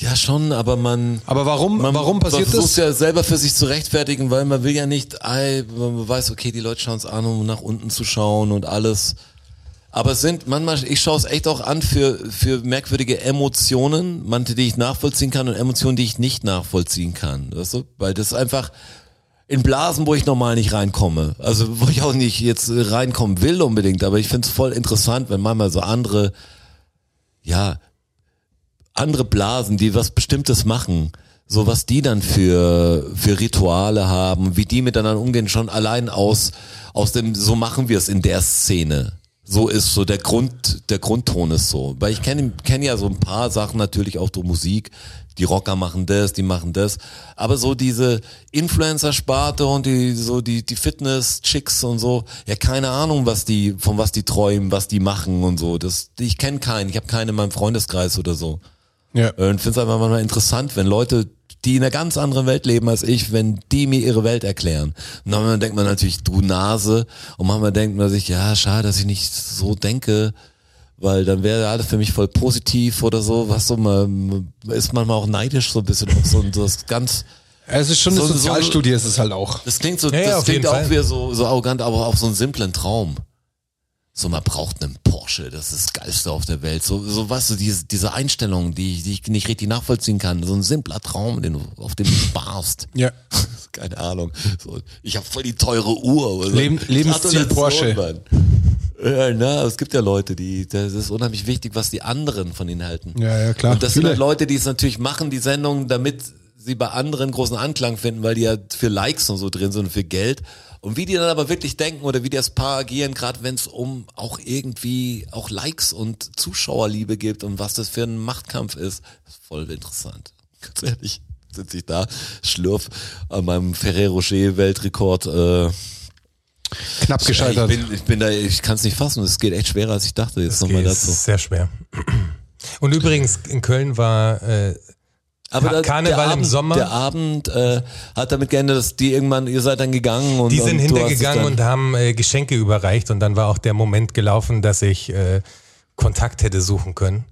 Ja, schon, aber man. Aber warum, Man warum passiert versucht das? ja selber für sich zu rechtfertigen, weil man will ja nicht, ey, man weiß, okay, die Leute schauen es an, um nach unten zu schauen und alles. Aber es sind manchmal, ich schaue es echt auch an für, für merkwürdige Emotionen, manche, die ich nachvollziehen kann und Emotionen, die ich nicht nachvollziehen kann. Weißt du? Weil das ist einfach in Blasen, wo ich normal nicht reinkomme. Also wo ich auch nicht jetzt reinkommen will unbedingt, aber ich finde es voll interessant, wenn manchmal so andere, ja, andere Blasen, die was Bestimmtes machen, so was die dann für, für Rituale haben, wie die miteinander umgehen, schon allein aus, aus dem, so machen wir es in der Szene. So ist so der Grund, der Grundton ist so. Weil ich kenne kenn ja so ein paar Sachen natürlich auch durch Musik. Die Rocker machen das, die machen das. Aber so diese Influencer-Sparte und die, so die, die Fitness-Chicks und so, ja, keine Ahnung, was die, von was die träumen, was die machen und so. Das, ich kenne keinen, ich habe keinen in meinem Freundeskreis oder so. Ja. Und finde es einfach manchmal interessant, wenn Leute, die in einer ganz anderen Welt leben als ich, wenn die mir ihre Welt erklären. Und dann denkt man natürlich, du Nase. Und manchmal denkt man sich, ja, schade, dass ich nicht so denke, weil dann wäre alles für mich voll positiv oder so. Was so, man ist manchmal auch neidisch so ein bisschen auf so, so das ganz, Es ist schon eine So- so- Sozialstudie, ist es halt auch. das klingt so, Ja, das auf klingt auch Fall. wieder so, so arrogant, aber auch so einen simplen Traum. So, man braucht einen Porsche, das ist das Geilste auf der Welt. So, so weißt du, diese, diese Einstellung, die, die ich nicht richtig nachvollziehen kann. So ein simpler Traum, den du, auf den du sparst. Ja. Keine Ahnung. So, ich habe voll die teure Uhr. Oder so. Leben- Gratulation, Porsche. Mann. Ja, na, es gibt ja Leute, die, das ist unheimlich wichtig, was die anderen von ihnen halten. Ja, ja, klar. Und das sind Viele. halt Leute, die es natürlich machen, die Sendung, damit sie bei anderen großen Anklang finden, weil die ja für Likes und so drin sind und für Geld. Und wie die dann aber wirklich denken oder wie das Paar agieren, gerade wenn es um auch irgendwie auch Likes und Zuschauerliebe gibt und was das für ein Machtkampf ist, ist voll interessant. Ganz ehrlich, sitze ich da, schlürf an meinem Ferrero Rocher Weltrekord. Äh, Knapp gescheitert. ich bin, ich bin da, ich kann es nicht fassen. Es geht echt schwerer, als ich dachte. Jetzt nochmal dazu. sehr schwer. Und übrigens, in Köln war äh, Aber da- Karneval der im Abend, Sommer? Der Abend äh, hat damit geendet, dass die irgendwann, ihr seid dann gegangen und Die sind und hintergegangen und haben äh, Geschenke überreicht und dann war auch der Moment gelaufen, dass ich äh, Kontakt hätte suchen können.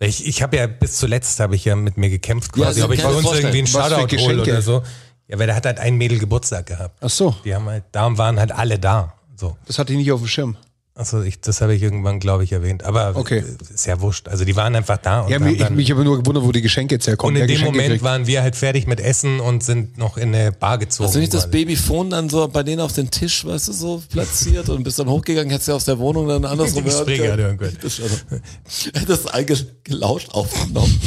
Ich, ich habe ja bis zuletzt habe ich ja mit mir gekämpft Ja, quasi, Sie ob ich bei uns irgendwie einen Shoutout hole oder so. Ja, weil da hat halt ein Mädel Geburtstag gehabt. Ach so, Die haben halt, da waren halt alle da. So. das hatte ich nicht auf dem Schirm. Also ich, das habe ich irgendwann, glaube ich, erwähnt. Aber Okay. ist ja wurscht. Also die waren einfach da und Ja, mich, ich, dann, mich habe nur gewundert, wo die Geschenke jetzt herkommen. und in dem Geschenke Moment kriegt. waren wir halt fertig mit Essen und sind noch in eine Bar gezogen. Hast du nicht das. Babyphone dann so bei denen auf den Tisch, weißt du, so platziert und bist dann hochgegangen, hättest du aus der Wohnung dann andersrum hat können? hören können. Das also, hättest eigentlich gelauscht aufgenommen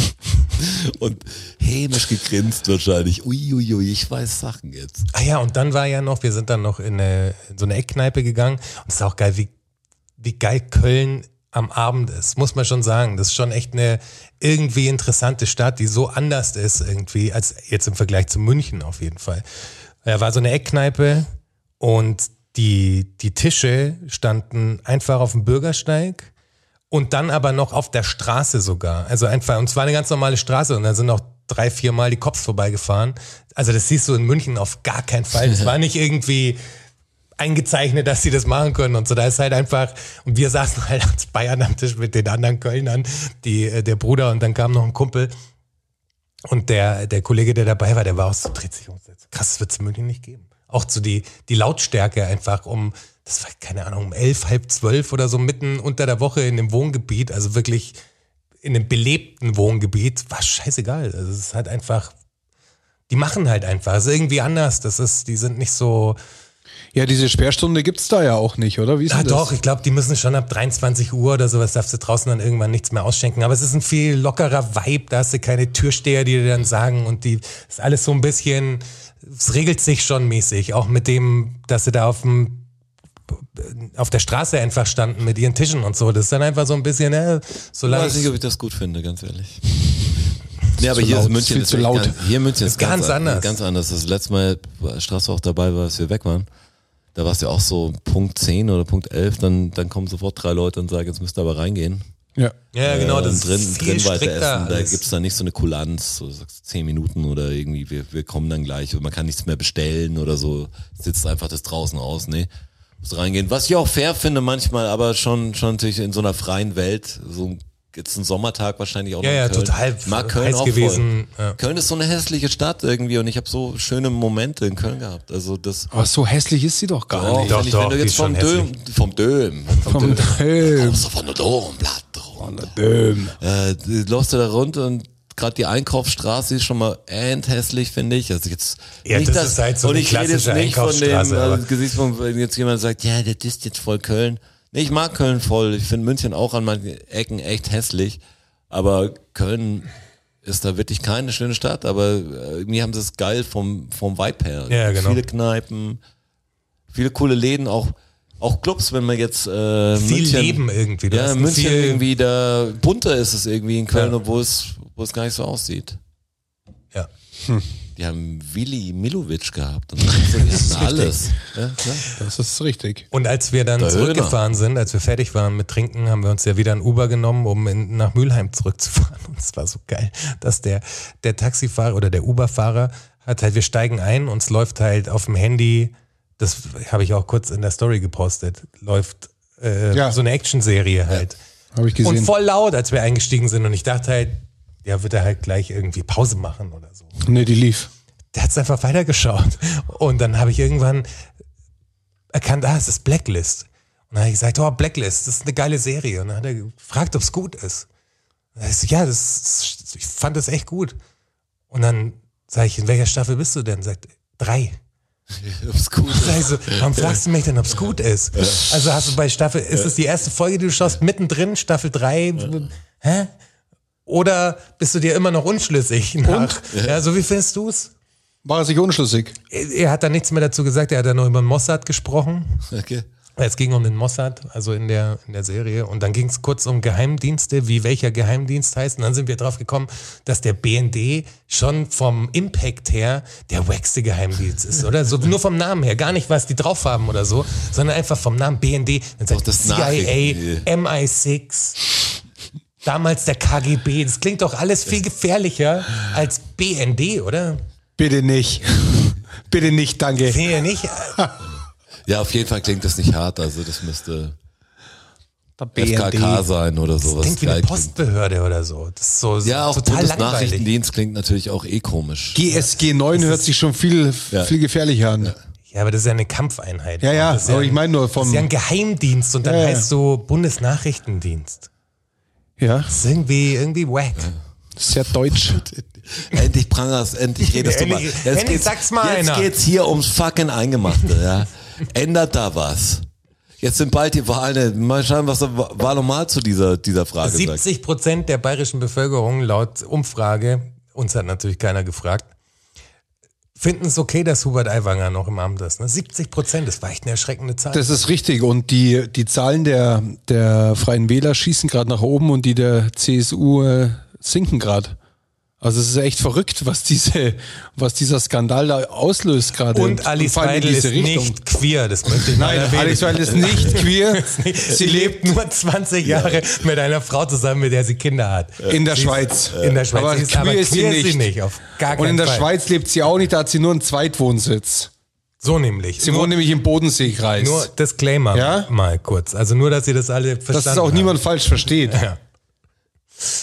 und hämisch gegrinst wahrscheinlich. Uiuiui, ui, ich weiß Sachen jetzt. Ah ja, und dann war ja noch, wir sind dann noch in, eine, in so eine Eckkneipe gegangen. Und es ist auch geil, wie, wie geil Köln am Abend ist, muss man schon sagen. Das ist schon echt eine irgendwie interessante Stadt, die so anders ist irgendwie, als jetzt im Vergleich zu München auf jeden Fall. Da war so eine Eckkneipe und die, die Tische standen einfach auf dem Bürgersteig und dann aber noch auf der Straße sogar. Also einfach, und zwar eine ganz normale Straße und da sind noch drei, vier Mal die Cops vorbeigefahren. Also das siehst du in München auf gar keinen Fall. Es war nicht irgendwie eingezeichnet, dass sie das machen können und so. Da ist halt einfach, und wir saßen halt als Bayern am Tisch mit den anderen Kölnern, die, äh, der Bruder und dann kam noch ein Kumpel. Und der, der Kollege, der dabei war, der war auch so, dreht sich um. Krass, das wird es in München nicht geben. Auch so die, die Lautstärke einfach um, das war keine Ahnung, um elf, halb zwölf oder so mitten unter der Woche in dem Wohngebiet, also wirklich in einem belebten Wohngebiet, war scheißegal. Also es ist halt einfach, die machen halt einfach, es ist irgendwie anders. Das ist, die sind nicht so, Ja, diese Sperrstunde gibt's da ja auch nicht, oder? Wie ist Ah, denn das? doch, ich glaube, die müssen schon ab 23 Uhr oder sowas, darfst du draußen dann irgendwann nichts mehr ausschenken. Aber es ist ein viel lockerer Vibe, da hast du keine Türsteher, die dir dann sagen und die ist alles so ein bisschen, es regelt sich schon mäßig, auch mit dem, dass sie da auf dem auf der Straße einfach standen mit ihren Tischen und so. Das ist dann einfach so ein bisschen, äh, Ich solange weiß nicht, ob ich das gut finde, ganz ehrlich. Nee, aber hier laut, ist München viel zu echt laut. Ganz, hier in München ist, Ist ganz an- anders. Ganz anders. Das letzte Mal, war Straße auch dabei war, als wir weg waren. Da war es ja auch so Punkt 10 oder Punkt 11, dann, dann kommen sofort drei Leute und sagen, jetzt müsst ihr aber reingehen. Ja. ja, genau, Äh, das und drin, ist viel drin weiter essen. Da gibt's dann nicht so eine Kulanz, so du sagst zehn Minuten oder irgendwie, wir, wir kommen dann gleich und man kann nichts mehr bestellen oder so. Sitzt einfach das draußen aus, nee. Muss reingehen. Was ich auch fair finde manchmal, aber schon, schon natürlich in so einer freien Welt, so ein- jetzt ein Sommertag wahrscheinlich auch Ja, noch ja, Köln. total Ich mag Köln heiß auch gewesen, ja. Köln ist so eine hässliche Stadt irgendwie und ich habe so schöne Momente in Köln gehabt. Also das Aber so hässlich ist sie doch gar auch, nicht. Doch, wenn, ich, doch, wenn du jetzt vom Döm, vom Döm, vom, Vom Döm. Kommst du von der Domplatte Von der Döm. äh, du läufst du da rund und gerade die Einkaufsstraße ist schon mal endhässlich, finde ich. Also jetzt Ja, nicht das ist halt so und ich rede jetzt klassische nicht von dem Einkaufsstraße, aber- äh, Gesichtspunkt, wenn jetzt jemand sagt, ja, das ist jetzt voll Köln. Nee, ich mag Köln voll. Ich finde München auch an manchen Ecken echt hässlich. Aber Köln ist da wirklich keine schöne Stadt, aber äh, irgendwie haben sie es geil vom, vom Vibe her. Ja, genau. Viele Kneipen, viele coole Läden, auch, auch Clubs, wenn man jetzt äh, Viel München, Leben irgendwie. Du ja, München viel, irgendwie da bunter ist es irgendwie in Köln, Ja. obwohl es, wo es gar nicht so aussieht. Ja. Die haben Willi Milovic gehabt und die hatten alles. Ja. Das ist richtig. Und als wir dann Der zurückgefahren sind, als wir fertig waren mit Trinken, haben wir uns ja wieder ein Uber genommen, um in, nach Mülheim zurückzufahren. Und es war so geil, dass der, der Taxifahrer oder der Uberfahrer hat halt, wir steigen ein, uns läuft halt auf dem Handy, das habe ich auch kurz in der Story gepostet, läuft äh, Ja. so eine Actionserie halt. Habe ich gesehen. Und voll laut, als wir eingestiegen sind. Und ich dachte halt, ja, wird er halt gleich irgendwie Pause machen oder so nee, die lief. der hat's einfach weitergeschaut. Und dann habe ich irgendwann erkannt, ah, es ist Blacklist. Und dann habe ich gesagt, oh, Blacklist, das ist eine geile Serie. Und dann hat er gefragt, ob es gut ist. Und dann ich so, ja, das, ich fand das echt gut. Und dann sage ich, in welcher Staffel bist du denn? Sagt, drei. Ob's gut ist. Sag ich so, warum fragst du mich denn, ob es gut ist? Also hast du bei Staffel, ist es die erste Folge, die du schaust, mittendrin, Staffel drei? Hä? Oder bist du dir immer noch unschlüssig? Nach, ja, so wie findest du es? War er sich unschlüssig? Er hat da nichts mehr dazu gesagt, er hat dann nur über den Mossad gesprochen. Okay. Es ging um den Mossad, also in der, in der Serie. Und dann ging es kurz um Geheimdienste, wie welcher Geheimdienst heißt. Und dann sind wir drauf gekommen, dass der BND schon vom Impact her der wackste Geheimdienst ist, oder? So, nur vom Namen her. Gar nicht, was die drauf haben oder so, sondern einfach vom Namen BND. Dann sagt das CIA, Nachrichten- MI6, damals der KGB. Das klingt doch alles viel gefährlicher als BND, oder? Bitte nicht. Bitte nicht, danke. Ihr nicht? Ja, auf jeden Fall klingt das nicht hart, also das müsste Der FKK sein oder sowas. Klingt wie eine. Postbehörde oder so. Das ist so Ja, auch total langweilig. Bundesnachrichtendienst klingt natürlich auch eh komisch. GSG 9 hört sich schon viel, Ja. viel gefährlicher an. Ja, aber das ist ja eine Kampfeinheit. Ja, ja, das ist aber ich meine nur vom- Das ist ja ein Geheimdienst und dann Ja, ja. heißt so Bundesnachrichtendienst. Ja, Das ist irgendwie, irgendwie wack. sehr deutsch. Endlich prangerst, endlich redest du mal. Endlich- Jetzt endlich geht's- sag's mal Jetzt einer. geht's hier ums fucking Eingemachte, ja. Ändert da was. Jetzt sind bald die Wahlen. Mal schauen, was der Wahl nochmal zu dieser, dieser Frage sagt. 70 Prozent der bayerischen Bevölkerung laut Umfrage, uns hat natürlich keiner gefragt, finden es okay, dass Hubert Aiwanger noch im Amt ist. Ne? 70 Prozent, das war echt eine erschreckende Zahl. Das ist richtig. Und die, die Zahlen der, der Freien Wähler schießen gerade nach oben und die der CSU äh, sinken gerade. Also es ist echt verrückt, was diese, was dieser Skandal da auslöst gerade. und Alice Weidel ist Richtung. nicht queer, das möchte ich Nein, erwähnen. Alice Weidel ist nicht queer. Sie lebt nur 20 Jahre mit einer Frau zusammen, mit der sie Kinder hat. In der Sie ist- Schweiz. In der Schweiz. Aber Sie ist, queer aber ist sie queer ist sie nicht. auf gar Und in der Fall. Schweiz lebt sie auch nicht, da hat sie nur einen Zweitwohnsitz. So nämlich. Sie wohnen nämlich im Bodenseekreis. nur Disclaimer Ja? mal kurz. Also nur, dass ihr das alle verstanden dass es auch habt. niemand falsch versteht. Ja.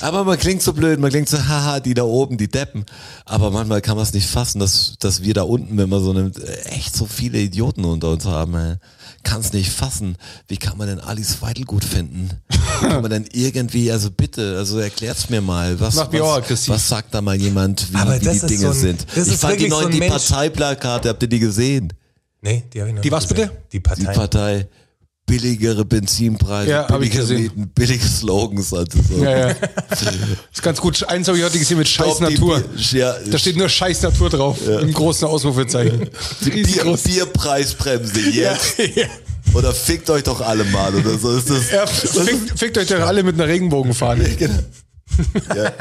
Aber man klingt so blöd, man klingt so, haha, die da oben, die Deppen. Aber manchmal kann man es nicht fassen, dass, dass wir da unten, wenn wir so eine, echt so viele Idioten unter uns haben, ey. kann es nicht fassen. Wie kann man denn Alice Weidel gut finden? Wie kann man denn irgendwie, also bitte, also erklärt's mir mal. Was, macht mich was, auch was sagt da mal jemand, wie, wie die Dinge so ein- sind? das Ich ist fand die so neuen, ein die. Parteiplakate, habt ihr die gesehen? Nee, die habe ich noch Die nicht was gesehen. bitte? Die Partei. Die Partei, billigere Benzinpreise, Ja, hab ich billige gesehen. Mieten, billige Slogans, also so. Ja, ja. ist ganz gut. Eins habe ich heute gesehen mit Scheiß Natur. Ja, Da steht nur Scheiß Natur drauf. Im großen Ausrufezeichen. Bier. Bierpreisbremse jetzt. Ja. Oder fickt euch doch alle mal oder so ist das. Ja, fickt, fickt euch doch alle mit einer Regenbogenfahne. Ja,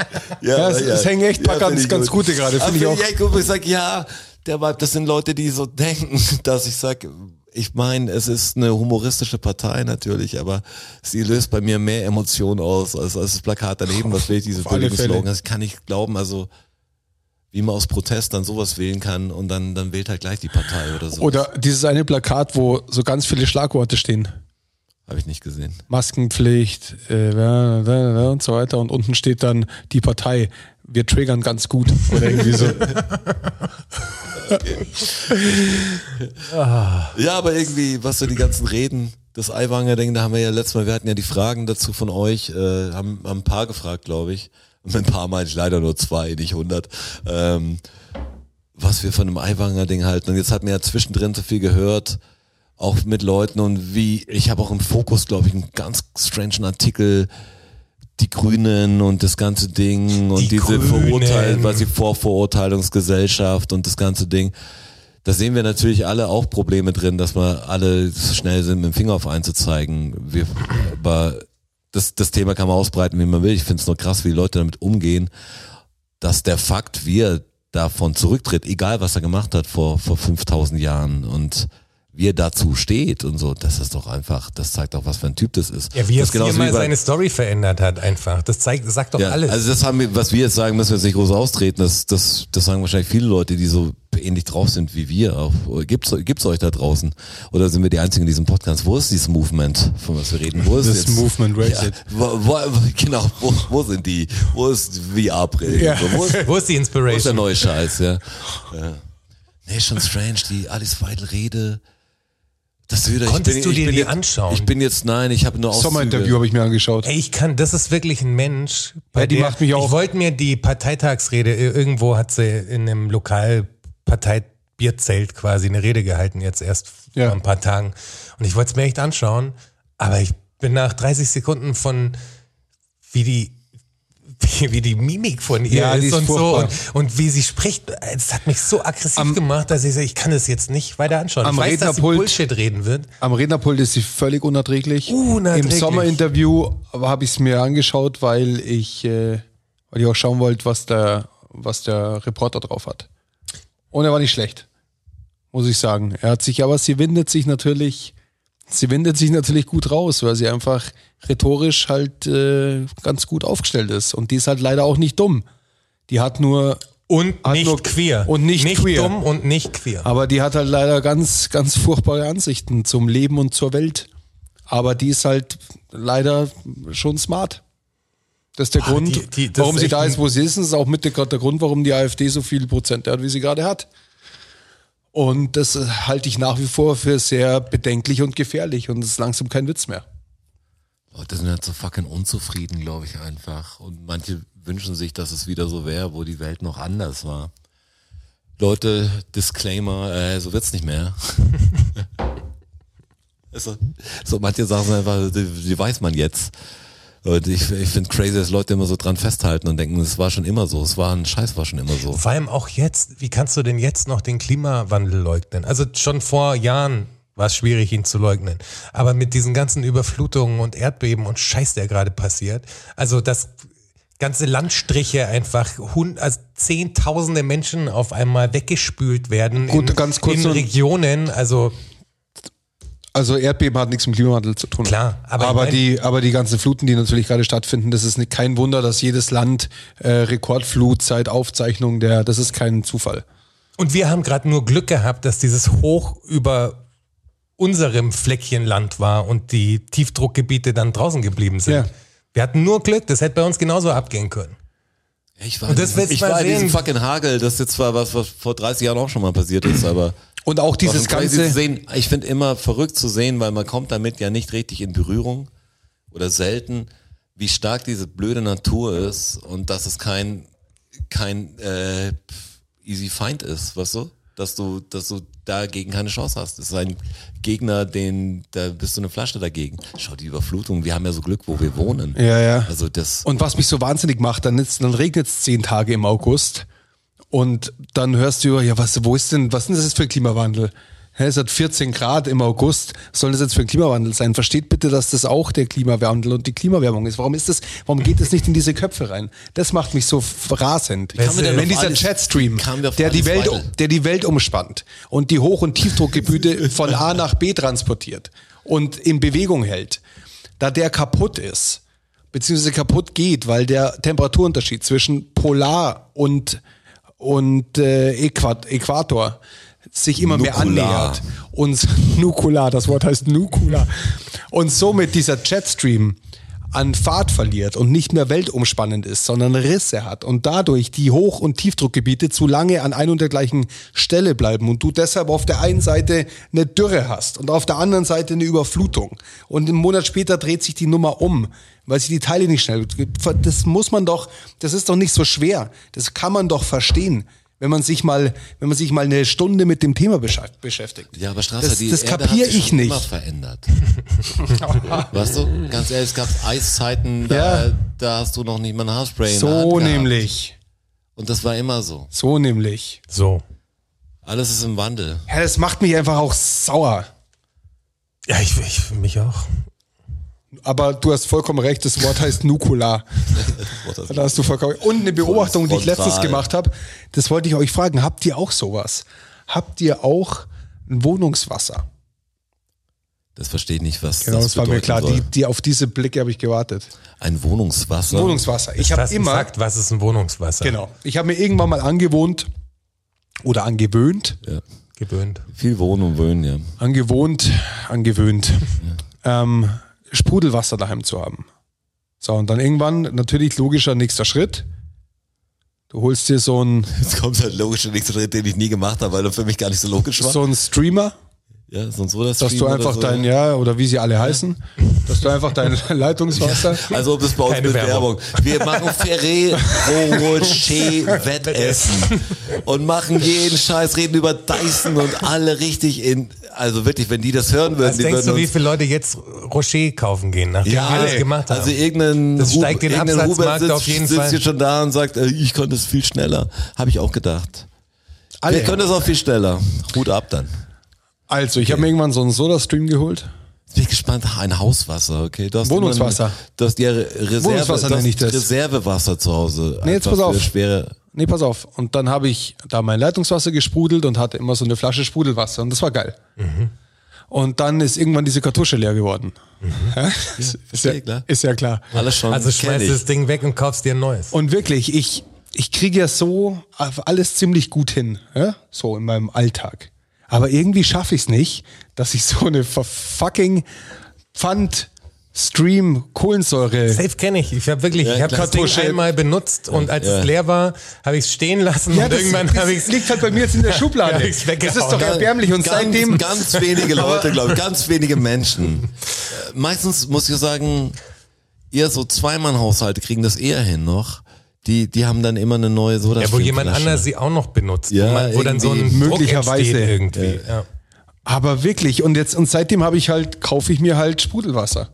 Ja, es- es hängen echt ein paar ganz- ganz gut. gute gerade, finde ich auch. wo ich sag, ja, der das sind Leute, die so denken, dass ich sag, ich meine, es ist eine humoristische Partei natürlich, aber sie löst bei mir mehr Emotionen aus als, als das Plakat daneben, was will diese. Slogan. Das kann ich glauben, also wie man aus Protest dann sowas wählen kann und dann, dann wählt halt gleich die Partei oder so. Oder dieses eine Plakat, wo so ganz viele Schlagworte stehen. Habe ich nicht gesehen. Maskenpflicht äh, und so weiter. Und unten steht dann die Partei. Wir triggern ganz gut. Oder irgendwie so. Ja, aber irgendwie, was so die ganzen Reden, das Eiwanger Ding, da haben wir ja letztes Mal, wir hatten ja die Fragen dazu von euch, äh, haben, haben ein paar gefragt, glaube ich. Und ein paar meine ich leider nur zwei, nicht hundert. Ähm, was wir von dem Eiwanger Ding halten. Und jetzt hat mir ja zwischendrin so viel gehört, auch mit Leuten und wie, ich habe auch im Fokus, glaube ich, einen ganz strangen Artikel, die Grünen und das ganze Ding und Die diese Grünen. Verurteilen, was die Vorverurteilungsgesellschaft und das ganze Ding. Da sehen wir natürlich alle auch Probleme drin, dass wir alle schnell sind, mit dem Finger auf einen zu zeigen. Wir, aber das, das Thema kann man ausbreiten, wie man will. Ich finde es nur krass, wie die Leute damit umgehen, dass der Fakt, wie er davon zurücktritt, egal was er gemacht hat vor, vor 5000 Jahren und wie er dazu steht und so, das ist doch einfach, das zeigt auch, was für ein Typ das ist. Ja, wie er viermal seine Story verändert hat einfach. Das zeigt, sagt doch ja, alles. Also das haben wir, was wir jetzt sagen, müssen wir jetzt nicht groß austreten. Das, das, das sagen wahrscheinlich viele Leute, die so ähnlich drauf sind wie wir. Auch. Gibt's, gibt's euch da draußen? Oder sind wir die einzigen in diesem Podcast? Wo ist dieses Movement, von was wir reden? Wo ist Das jetzt, Movement, is ja, wo, wo, genau, wo, wo sind die? Wo ist VR-Brillen? Ja. Wo, ist, Wo ist die wo ist der Inspiration? neue Scheiß? Ja. ja. Nee, schon strange, die Alice Weidel Rede. Das wieder, ich Konntest bin, du ich dir bin die jetzt, anschauen? Ich bin jetzt, nein, ich habe nur Auszüge. Sommerinterview habe ich mir angeschaut. Ey, ich kann, das ist wirklich ein Mensch. bei Ja, die der, macht mich auch- Ich wollte mir die Parteitagsrede, irgendwo hat sie in einem Lokalparteibierzelt quasi eine Rede gehalten, jetzt erst Ja. vor ein paar Tagen. Und ich wollte es mir echt anschauen, aber ich bin nach 30 Sekunden von, wie die, wie, wie die Mimik von ihr Ja, ist und so furchtbar. und, und wie sie spricht, es hat mich so aggressiv Am- gemacht, dass ich so, ich kann das jetzt nicht weiter anschauen. Am ich weiß, Rednerpult- Bullshit reden wird. Am Rednerpult ist sie völlig unerträglich. Unerträglich. Im Sommerinterview habe ich es mir angeschaut, weil ich, äh, weil ich auch schauen wollte, was der, was der Reporter drauf hat. Und er war nicht schlecht, muss ich sagen. Er hat sich, aber sie windet sich natürlich, sie windet sich natürlich gut raus, weil sie einfach rhetorisch halt äh, ganz gut aufgestellt ist. Und die ist halt leider auch nicht dumm. Die hat nur Und Hat nicht nur- queer. und nicht queer. dumm und nicht queer. Aber die hat halt leider ganz, ganz furchtbare Ansichten zum Leben und zur Welt. Aber die ist halt leider schon smart. Das ist der Ah, Grund, die- die- das warum sie da ist, wo sie ist. Das ist auch mit der, der Grund, warum die AfD so viele Prozente hat, wie sie gerade hat. Und das äh, halte ich nach wie vor für sehr bedenklich und gefährlich. Und es ist langsam kein Witz mehr. Leute sind halt so fucking unzufrieden, glaube ich einfach. Und manche wünschen sich, dass es wieder so wäre, wo die Welt noch anders war. Leute, Disclaimer, äh, so wird's nicht mehr. so, so manche sind einfach, die, die weiß man jetzt. Und ich, ich finde crazy, dass Leute immer so dran festhalten und denken, es war schon immer so, es war ein Scheiß, war schon immer so. Vor allem auch jetzt, wie kannst du denn jetzt noch den Klimawandel leugnen? Also schon vor Jahren war es schwierig, ihn zu leugnen. Aber mit diesen ganzen Überflutungen und Erdbeben und Scheiß, der gerade passiert, also das ganze Landstriche einfach hund, also zehntausende Menschen auf einmal weggespült werden Gut, in, ganz kurz in Regionen, also Also Erdbeben hat nichts mit Klimawandel zu tun. Klar, aber aber, die, aber die ganzen Fluten, die natürlich gerade stattfinden, das ist kein Wunder, dass jedes Land äh, Rekordflut seit Aufzeichnung der, das ist kein Zufall. Und wir haben gerade nur Glück gehabt, dass dieses Hoch über unserem Fleckchen Land war und die Tiefdruckgebiete dann draußen geblieben sind. Ja. Wir hatten nur Glück, das hätte bei uns genauso abgehen können. Ich war, Und das ich war in diesem fucking Hagel, das jetzt zwar was, was vor 30 Jahren auch schon mal passiert ist, aber Und auch dieses ganze. sehen. Ich finde immer verrückt zu sehen, weil man kommt damit ja nicht richtig in Berührung oder selten, wie stark diese blöde Natur ist und dass es kein kein äh, easy Feind ist, weißt du? Dass du, dass du dagegen keine Chance hast. Das ist ein Gegner, den, da bist du eine Flasche dagegen. Schau, die Überflutung, wir haben ja so Glück, wo wir wohnen. Ja, ja. Also das, Und was mich so wahnsinnig macht, dann, ist, dann regnet es zehn Tage im August und dann hörst du, ja, was, wo ist denn, was ist denn das für Klimawandel? Es hat 14 Grad im August. Was soll das jetzt für ein Klimawandel sein? Versteht bitte, dass das auch der Klimawandel und die Klimawärmung ist. Warum ist das, warum geht das nicht in diese Köpfe rein? Das macht mich so rasend. Wenn dieser auf der die, Welt, weiter? der die Welt umspannt und die Hoch- und Tiefdruckgebiete von A nach B transportiert und in Bewegung hält, da der kaputt ist, beziehungsweise kaputt geht, weil der Temperaturunterschied zwischen Polar und, und äh, Äquat Äquator sich immer mehr Nukular. annähert. Und Nukular, das Wort heißt Nukular. Und somit dieser Jetstream an Fahrt verliert und nicht mehr weltumspannend ist, sondern Risse hat und dadurch die Hoch- und Tiefdruckgebiete zu lange an ein und der gleichen Stelle bleiben und du deshalb auf der einen Seite eine Dürre hast und auf der anderen Seite eine Überflutung und einen Monat später dreht sich die Nummer um, weil sich die Teile nicht schnell, das muss man doch, das ist doch nicht so schwer, das kann man doch verstehen. Wenn man sich mal, wenn man sich mal eine Stunde mit dem Thema beschäftigt. Ja, aber Strasser, das, die das Erde kapiere hat sich ich schon nicht. immer verändert. weißt du, ganz ehrlich, es gab Eiszeiten, da, Ja. da hast du noch nicht mal ein Haarspray in der Hand So nämlich. Und das war immer so. So nämlich. So. Alles ist im Wandel. Ja, das macht mich einfach auch sauer. Ja, ich, ich mich auch. Aber du hast vollkommen recht, das Wort heißt Nukular. Da hast du vollkommen Und eine Beobachtung, die ich letztens gemacht habe, das wollte ich euch fragen. Habt ihr auch sowas? Habt ihr auch ein Wohnungswasser? Das verstehe ich nicht, was Genau, das das war mir klar. Die, die, auf diese Blicke habe ich gewartet. Ein Wohnungswasser. Wohnungswasser. Ich habe immer, Fakt, was ist ein Wohnungswasser? genau, ich habe mir irgendwann mal angewohnt oder angewöhnt, Ja. Gewöhnt. Viel Wohnen und Wohnen, ja. angewohnt, angewöhnt, ähm, Sprudelwasser daheim zu haben. So, und dann irgendwann natürlich logischer nächster Schritt. Du holst dir so ein, Jetzt kommt halt logisch der nächste Schritt, den ich nie gemacht habe, weil er für mich gar nicht so logisch war. so ein Streamer, ja, sonst so das dass du einfach dein, ja, oder wie sie alle heißen, dass du einfach dein Leitungswasser. Also ob es bei uns Keine mit Werbung. Werbung. Wir machen Ferrero Rocher Wettessen und machen jeden Scheiß, reden über Dyson und alle richtig in, also wirklich, wenn die das hören würden, Was die denkst würden du, wie viele Leute jetzt Rocher kaufen gehen, nachdem ja, wir das gemacht haben? also irgendein, Das steigt den irgendein Absatzmarkt Hubert sitzt, auf jeden sitzt Fall. hier schon da und sagt, äh, ich konnte es viel schneller. Habe ich auch gedacht. Alle. Wir können es auch viel schneller. Hut ab dann. Also, ich habe mir irgendwann so einen Soda-Stream geholt. Jetzt bin ich gespannt, Ach, ein Hauswasser, okay? Du hast Wohnungswasser. Immer, du hast ja Reserve, Wohnungswasser ich das. Reservewasser zu Hause. Nee, jetzt pass auf. Schwere. Nee, pass auf. Und dann habe ich da mein Leitungswasser gesprudelt und hatte immer so eine Flasche Sprudelwasser. Und das war geil. Und dann ist irgendwann diese Kartusche leer geworden. Ja? ist, ja, verstehe, klar. ist ja klar. Alles schon. also schmeißt das Ding weg und kaufst dir ein neues. Und wirklich, ich, ich kriege ja so alles ziemlich gut hin, ja? so in meinem Alltag. Aber irgendwie schaffe ich es nicht, dass ich so eine fucking Pfand Stream Kohlensäure Safe kenne ich. Ich habe wirklich, ich habe das Ding einmal benutzt und als Ja. es leer war, habe ich es stehen lassen Ja, und das, irgendwann habe ich es liegt halt bei mir jetzt in der Schublade. Ja, das ist doch erbärmlich und ganz, seitdem ganz wenige Leute, glaube ich, ganz wenige Menschen. Äh, Meistens muss ich sagen, eher so Zweimann-Haushalte kriegen das eher hin noch. Die, die haben dann immer eine neue Soda. ja, wo jemand anders sie auch noch benutzt. Ja, wo, man, wo dann so ein Möglicherweise. irgendwie. Ja. Aber wirklich, und jetzt, und seitdem habe ich halt, kaufe ich mir halt Sprudelwasser.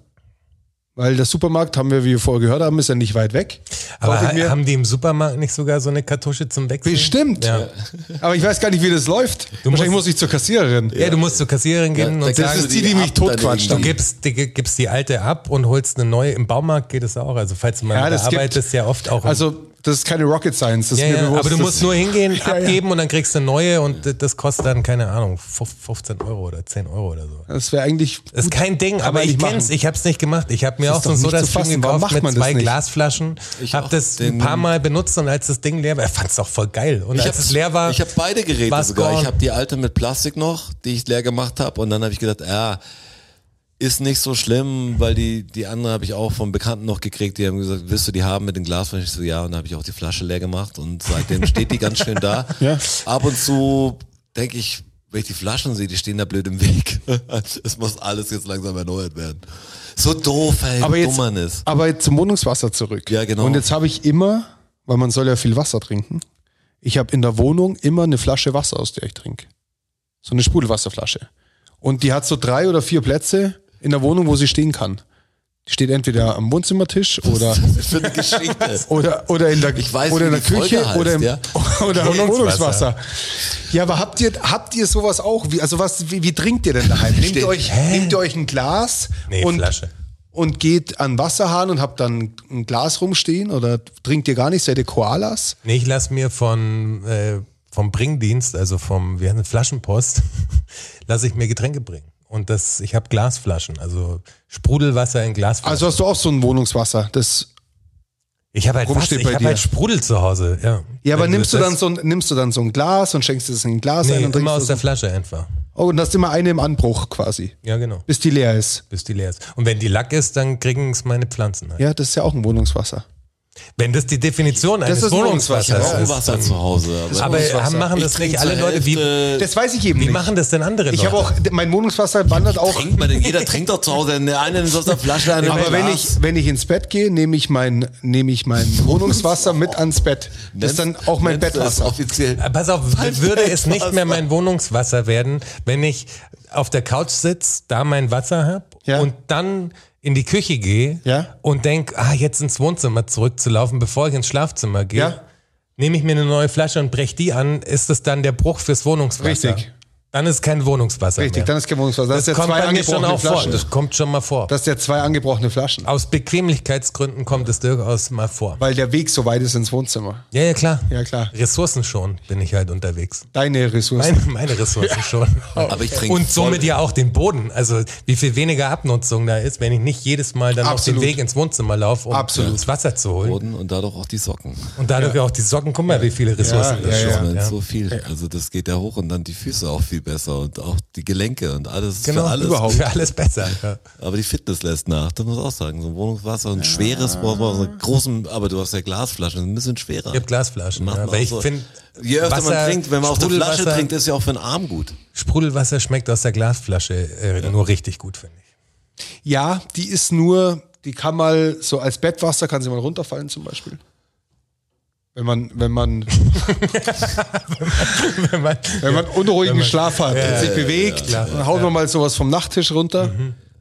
Weil der Supermarkt, haben wir, wie wir vorher gehört haben, ist ja nicht weit weg. Aber haben die im Supermarkt nicht sogar so eine Kartusche zum Wechseln? bestimmt. Ja. Aber ich weiß gar nicht, wie das läuft. Du Wahrscheinlich musst- muss ich zur Kassiererin. Ja, du musst zur Kassiererin gehen da und sagen, ist die, die mich ab, dann totquatscht. du gibst die, gibst die alte ab und holst eine neue. Im Baumarkt geht es auch. Also falls du mal Ja, ja, das gibt- arbeitest, ja oft auch. im- Also Das ist keine Rocket Science, das Ja, ist mir ja, bewusst. aber du musst nur hingehen, Ja, ja. abgeben und dann kriegst du eine neue und das kostet dann, keine Ahnung, 15 Euro oder 10 Euro oder so. Das wäre eigentlich. Das ist kein Ding, aber ich kenn's. machen. Ich hab's nicht gemacht. Ich habe mir Das auch so ein doch nicht Soda zu Stream fassen. Warum gekauft macht mit zwei nicht? Glasflaschen. Ich hab das ein paar Mal benutzt und als das Ding leer war, fand's doch voll geil. Und als hab- es leer war, Ich habe beide Geräte sogar. gone. Ich habe die alte mit Plastik noch, die ich leer gemacht habe. Und dann habe ich gedacht, ja, ist nicht so schlimm, weil die, die andere habe ich auch vom Bekannten noch gekriegt. Die haben gesagt, willst du die haben mit den Glasflaschen? Ich so, ja. Und dann habe ich auch die Flasche leer gemacht. Und seitdem steht die ganz schön da. Ja. Ab und zu denke ich, wenn ich die Flaschen sehe, die stehen da blöd im Weg. Es muss alles jetzt langsam erneuert werden. So doof, ey, aber wie jetzt, dumm man ist. aber jetzt zum Wohnungswasser zurück. Ja, genau. Und jetzt habe ich immer, weil man soll ja viel Wasser trinken, ich habe in der Wohnung immer eine Flasche Wasser, aus der ich trinke. So eine Sprudelwasserflasche. Und die hat so drei oder vier Plätze in der Wohnung, wo sie stehen kann. Die steht entweder am Wohnzimmertisch oder, eine oder, oder in der, weiß, oder in der Küche heißt, oder im, ja. oder im Wohnungswasser. Ja, aber habt ihr, habt ihr sowas auch? Wie, also was, wie, wie trinkt ihr denn daheim? Nehmt ihr euch, nehmt ihr euch ein Glas Nee, und, Flasche. und geht an den Wasserhahn und habt dann ein Glas rumstehen oder trinkt ihr gar nicht? Seid ihr Koalas? Nee, ich lass mir von, äh, vom Bringdienst, also vom, wir haben Flaschenpost, lasse ich mir Getränke bringen. Und das, ich habe Glasflaschen, also Sprudelwasser in Glasflaschen. Also hast du auch so ein Wohnungswasser? Das, ich habe halt, ich hab dir? halt Sprudel zu Hause, ja. ja, aber nimmst du, dann so ein, nimmst du dann so ein Glas und schenkst es in ein Glas Nee, ein und immer aus trinkst der? Flasche einfach. Oh, und hast immer eine im Anbruch quasi, Ja, genau. bis die leer ist. Bis die leer ist. Und wenn die Lack ist, dann kriegen es meine Pflanzen halt. Ja, das ist ja auch ein Wohnungswasser. Wenn das die Definition eines ist Wohnungswassers Ich habe ist. Wasser zu Hause. Aber, Aber haben, machen ich das nicht alle Leute? Wie, Das weiß ich eben wie nicht. machen das denn andere ich Leute? habe auch, mein Wohnungswasser wandert auch. trinkt man denn? Jeder trinkt doch zu Hause. Der eine nimmt aus der Flasche, der andere Aber wenn ich, wenn ich ins Bett gehe, nehme ich mein, nehme ich mein Wohnungswasser mit ans Bett. Das ist dann auch mein das Bettwasser. Offiziell. Äh, Pass auf, würde es nicht mehr mein Wohnungswasser werden, wenn ich auf der Couch sitze, da mein Wasser hab Ja. und dann in die Küche gehe Ja. und denk, ah, jetzt ins Wohnzimmer zurückzulaufen, bevor ich ins Schlafzimmer gehe, Ja. nehme ich mir eine neue Flasche und brech die an, ist das dann der Bruch fürs Wohnungswasser. Richtig. Dann ist kein Wohnungswasser Richtig, mehr. dann ist kein Wohnungswasser. Das, das ist ja kommt zwei angebrochene auch vor. Flaschen. Das kommt schon mal vor. Das ist ja zwei angebrochene Flaschen. Aus Bequemlichkeitsgründen kommt es durchaus mal vor. Weil der Weg so weit ist ins Wohnzimmer. Ja, ja, klar. Ja, klar. Ressourcen schon bin ich halt unterwegs. Deine Ressourcen. Meine, meine Ressourcen schon. Aber ich trinke Und somit voll- ja auch den Boden. Also wie viel weniger Abnutzung da ist, wenn ich nicht jedes Mal dann Absolut. auf den Weg ins Wohnzimmer laufe, um Absolut. das Wasser zu holen. Boden und dadurch auch die Socken. Und dadurch auch die Socken, guck mal, wie viele Ressourcen Ja, das ja, schon. Ja, Ja. So viel. Also das geht ja hoch und dann die Füße auch viel besser und auch die Gelenke und alles. Genau, für alles. überhaupt. Für alles besser. Ja. Aber die Fitness lässt nach, das muss ich auch sagen. So ein Wohnungswasser, ein schweres, so einen großen, aber du hast ja Glasflaschen, ein bisschen schwerer. Ich habe Glasflaschen. Ja. man Aber ich so. finde, Je öfter man Wasser, trinkt, wenn man aus der Flasche Sprudelwasser- trinkt, ist ja auch für den Arm gut. Sprudelwasser schmeckt aus der Glasflasche äh, nur richtig gut, finde ich. Ja, die ist nur, die kann mal so als Bettwasser kann sie mal runterfallen zum Beispiel. Wenn man, wenn man, Wenn man, wenn man unruhigen Schlaf hat und sich bewegt, dann haut man mal sowas vom Nachttisch runter,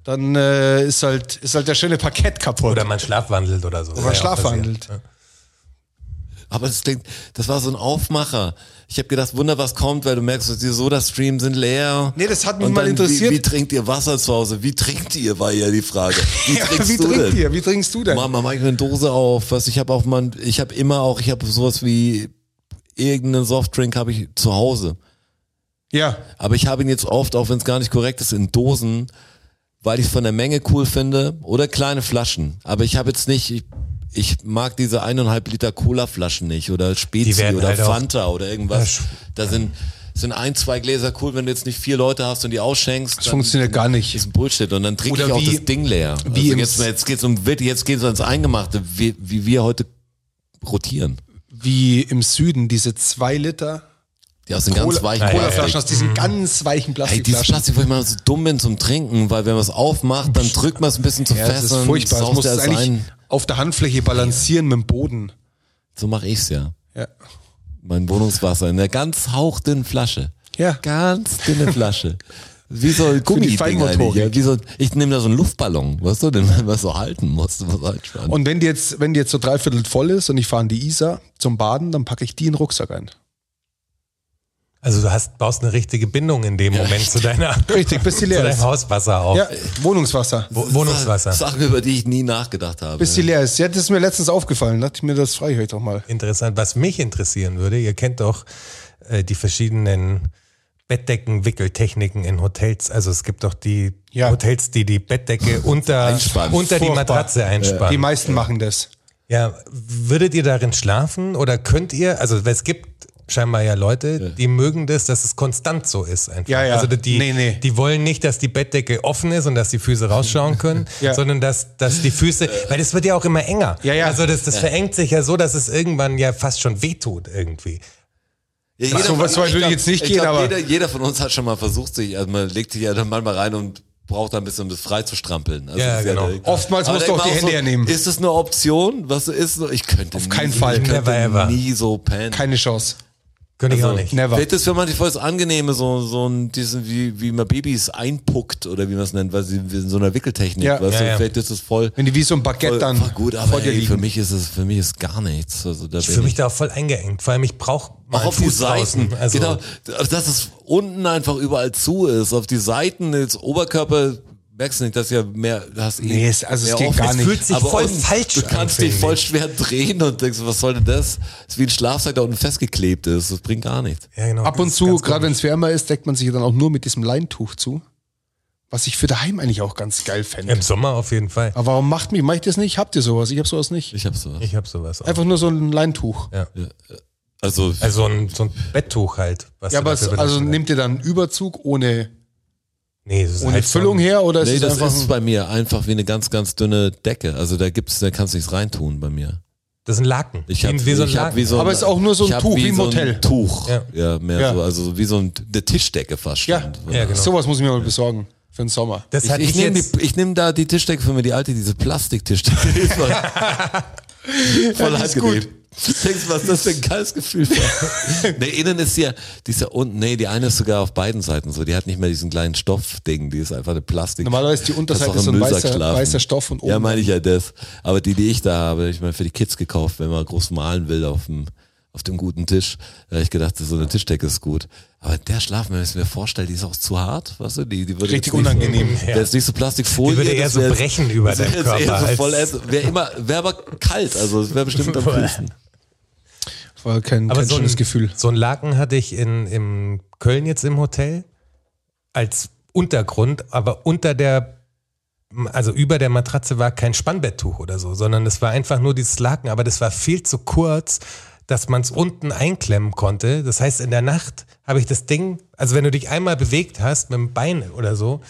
dann äh, ist halt, ist halt der schöne Parkett kaputt. oder man schlafwandelt oder so. Oder man schlafwandelt. Aber das klingt, das war so ein Aufmacher. Ich habe gedacht, Wunder, was kommt, weil du merkst, die Soda-Streams sind leer. Nee, das hat mich mal interessiert. Wie, wie trinkt ihr Wasser zu Hause? Wie trinkt ihr, war ja die Frage. Wie Ja, trinkst wie du trinkt denn? ihr? Wie trinkst du denn? Mama, mach ich eine Dose auf. Was ich habe auch mal, ich habe immer auch, ich habe sowas wie irgendeinen Softdrink habe ich zu Hause. Ja, Aber ich habe ihn jetzt oft, auch wenn es gar nicht korrekt ist, in Dosen, weil ich es von der Menge cool finde oder kleine Flaschen. Aber ich habe jetzt nicht, ich, ich mag diese eineinhalb Liter Cola-Flaschen nicht oder Spezi oder halt Fanta oder irgendwas. Da sind sind ein, zwei Gläser cool, wenn du jetzt nicht vier Leute hast und die ausschenkst. das funktioniert gar nicht. Ist ein Bullshit und dann trinke ich auch wie- das Ding leer. wie also jetzt, jetzt geht's um jetzt geht's ans Eingemachte, wie, wie wir heute rotieren. Wie im Süden, diese zwei Liter Die aus den ganz Cola, weichen Colaflaschen Plastik. aus diesen ganz weichen Hey, dieses Plastikflaschen. Plastik, wo ich mal so dumm bin zum Trinken, weil wenn man es aufmacht, dann drückt man es ein bisschen zu ja, fest das ist und furchtbar. Das muss es es eigentlich ein. Auf der Handfläche balancieren mit dem Boden. So mache ich's ja. Ja. Mein Wohnungswasser in einer ganz hauchdünnen Flasche. Ja. Ganz dünne Flasche. Wie so eigentlich. Ja, wie so, ich nehme da so einen Luftballon, weißt du, den man so halten muss. Was einspannen. Und wenn die jetzt, wenn die jetzt so dreiviertel voll ist und ich fahre in die Isar zum Baden, dann packe ich die in den Rucksack ein. Also du hast, baust eine richtige Bindung in dem Moment zu deiner Richtig, bis die zu leer deinem ist. Hauswasser auf. Ja, Wohnungswasser. Wo- Wohnungswasser. Sachen, über die ich nie nachgedacht habe. Bis die leer ist. Ja, das ist mir letztens aufgefallen. Dachte ich mir, das frage ich euch doch mal. Interessant. Was mich interessieren würde, ihr kennt doch äh, die verschiedenen Bettdeckenwickeltechniken in Hotels. Also es gibt doch die Ja. Hotels, die die Bettdecke unter, unter die. Matratze einspannen. Die meisten machen das. Ja, würdet ihr darin schlafen oder könnt ihr, also es gibt scheinbar ja Leute, die mögen das, dass es konstant so ist einfach. Ja, ja. Also die, Nee, nee. die wollen nicht, dass die Bettdecke offen ist und dass die Füße rausschauen können, Ja. sondern dass, dass die Füße, weil das wird ja auch immer enger. Ja, ja. Also das, das verengt sich ja so, dass es irgendwann ja fast schon wehtut irgendwie. Ja, Ach, so was ich würde glaub- jetzt nicht ich gehen, glaub, aber- Jeder, jeder von uns hat schon mal versucht, sich, also man legt sich ja dann manchmal rein und braucht da ein bisschen um das frei zu strampeln. Also Ja, genau. direkt- Oftmals musst du auch die Hände so, hernehmen. Ist das eine Option? Was ist? Ich könnte Auf nie, keinen Fall. Ich könnte Never ever. nie so pennen. Keine Chance. Könnte ich Also, auch nicht. Never. Vielleicht ist für manche voll das Angenehme, so, so ein, diesen, wie, wie man Babys einpuckt oder wie man es nennt, weil sie in so einer Wickeltechnik, Ja. weißt Ja, du, ja. vielleicht ist es voll, Wenn die wie so ein Baguette voll, dann voll gut, aber ey, für mich ist es, für mich ist gar nichts. Also da Ich fühle mich ich da voll eingeengt. Vor allem ich brauche mal auch auf die. Seiten. Also, genau, dass es unten einfach überall zu ist. Auf die Seiten, jetzt Oberkörper, merkst du nicht, dass ja mehr, du hast eh Nee, es- also es geht offen. gar Es nicht. fühlt sich Aber voll falsch Du an, kannst dich voll schwer drehen und denkst, was soll denn das? Das ist wie ein Schlafsack, der unten festgeklebt ist. Das bringt gar nichts. Ja, genau. Ab Das und zu, gerade wenn es wärmer ist, deckt man sich dann auch nur mit diesem Leintuch zu. Was ich für daheim eigentlich auch ganz geil fände. Im Sommer auf jeden Fall. Aber warum macht mich, mach ich das nicht? Habt ihr sowas? Ich habe sowas nicht. Ich hab sowas. Ich habe sowas auch. Einfach nur so ein Leintuch. Ja. Also, Also so ein, so ein Betttuch halt. Was Ja, aber es, also nimmt ihr dann einen Überzug ohne, Nee, das ist ohne halt Füllung so ein, her oder nee, ist es das einfach ist ein, bei mir einfach wie eine ganz, ganz dünne Decke. Also da gibt's, da kannst du nichts reintun bei mir. Das ist ein Laken. Ich hab, wie, wie so ein ich hab Laken. wie so ein, Aber es ist auch nur so ein Tuch, wie im so Hotel. Ein Tuch. Ja. Ja, mehr Ja. so, also wie so ein, eine Tischdecke fast Ja. schon. Ja, genau. sowas muss ich mir mal besorgen für den Sommer. das Ich, ich, ich, nehme jetzt. die, ich nehm da die Tischdecke für mich, die alte, diese Plastiktischdecke. Voll die ist angenehm. Denkst du, was das für ein geiles Gefühl war? nee, innen ist ja, die ist ja unten, nee, die eine ist sogar auf beiden Seiten so. Die hat nicht mehr diesen kleinen Stoffding, die ist einfach eine Plastik. Normalerweise ist die Unterseite auch so ein weißer- weißer Stoff und Ja, oben meine ich ja das. Aber die, die ich da habe, ich meine, für die Kids gekauft, wenn man groß malen will auf dem, auf dem guten Tisch. Da habe ich gedacht, so eine Tischdecke ist gut. Aber der Schlafen, wenn ich es mir vorstelle, die ist auch zu hart, weißt du? Die, die würde Richtig unangenehm, So, Wäre jetzt nicht so Plastikfolie. Die würde eher so brechen über jetzt Körper so voll, wäre immer, wäre aber kalt, also es wäre bestimmt am Füßen. War kein, Aber kein so schönes ein, Gefühl. so ein Laken hatte ich in, in Köln jetzt im Hotel als Untergrund, aber unter der, also über der Matratze war kein Spannbetttuch oder so, sondern es war einfach nur dieses Laken, aber das war viel zu kurz, dass man es unten einklemmen konnte. Das heißt, in der Nacht habe ich das Ding, also wenn du dich einmal bewegt hast mit dem Bein oder so,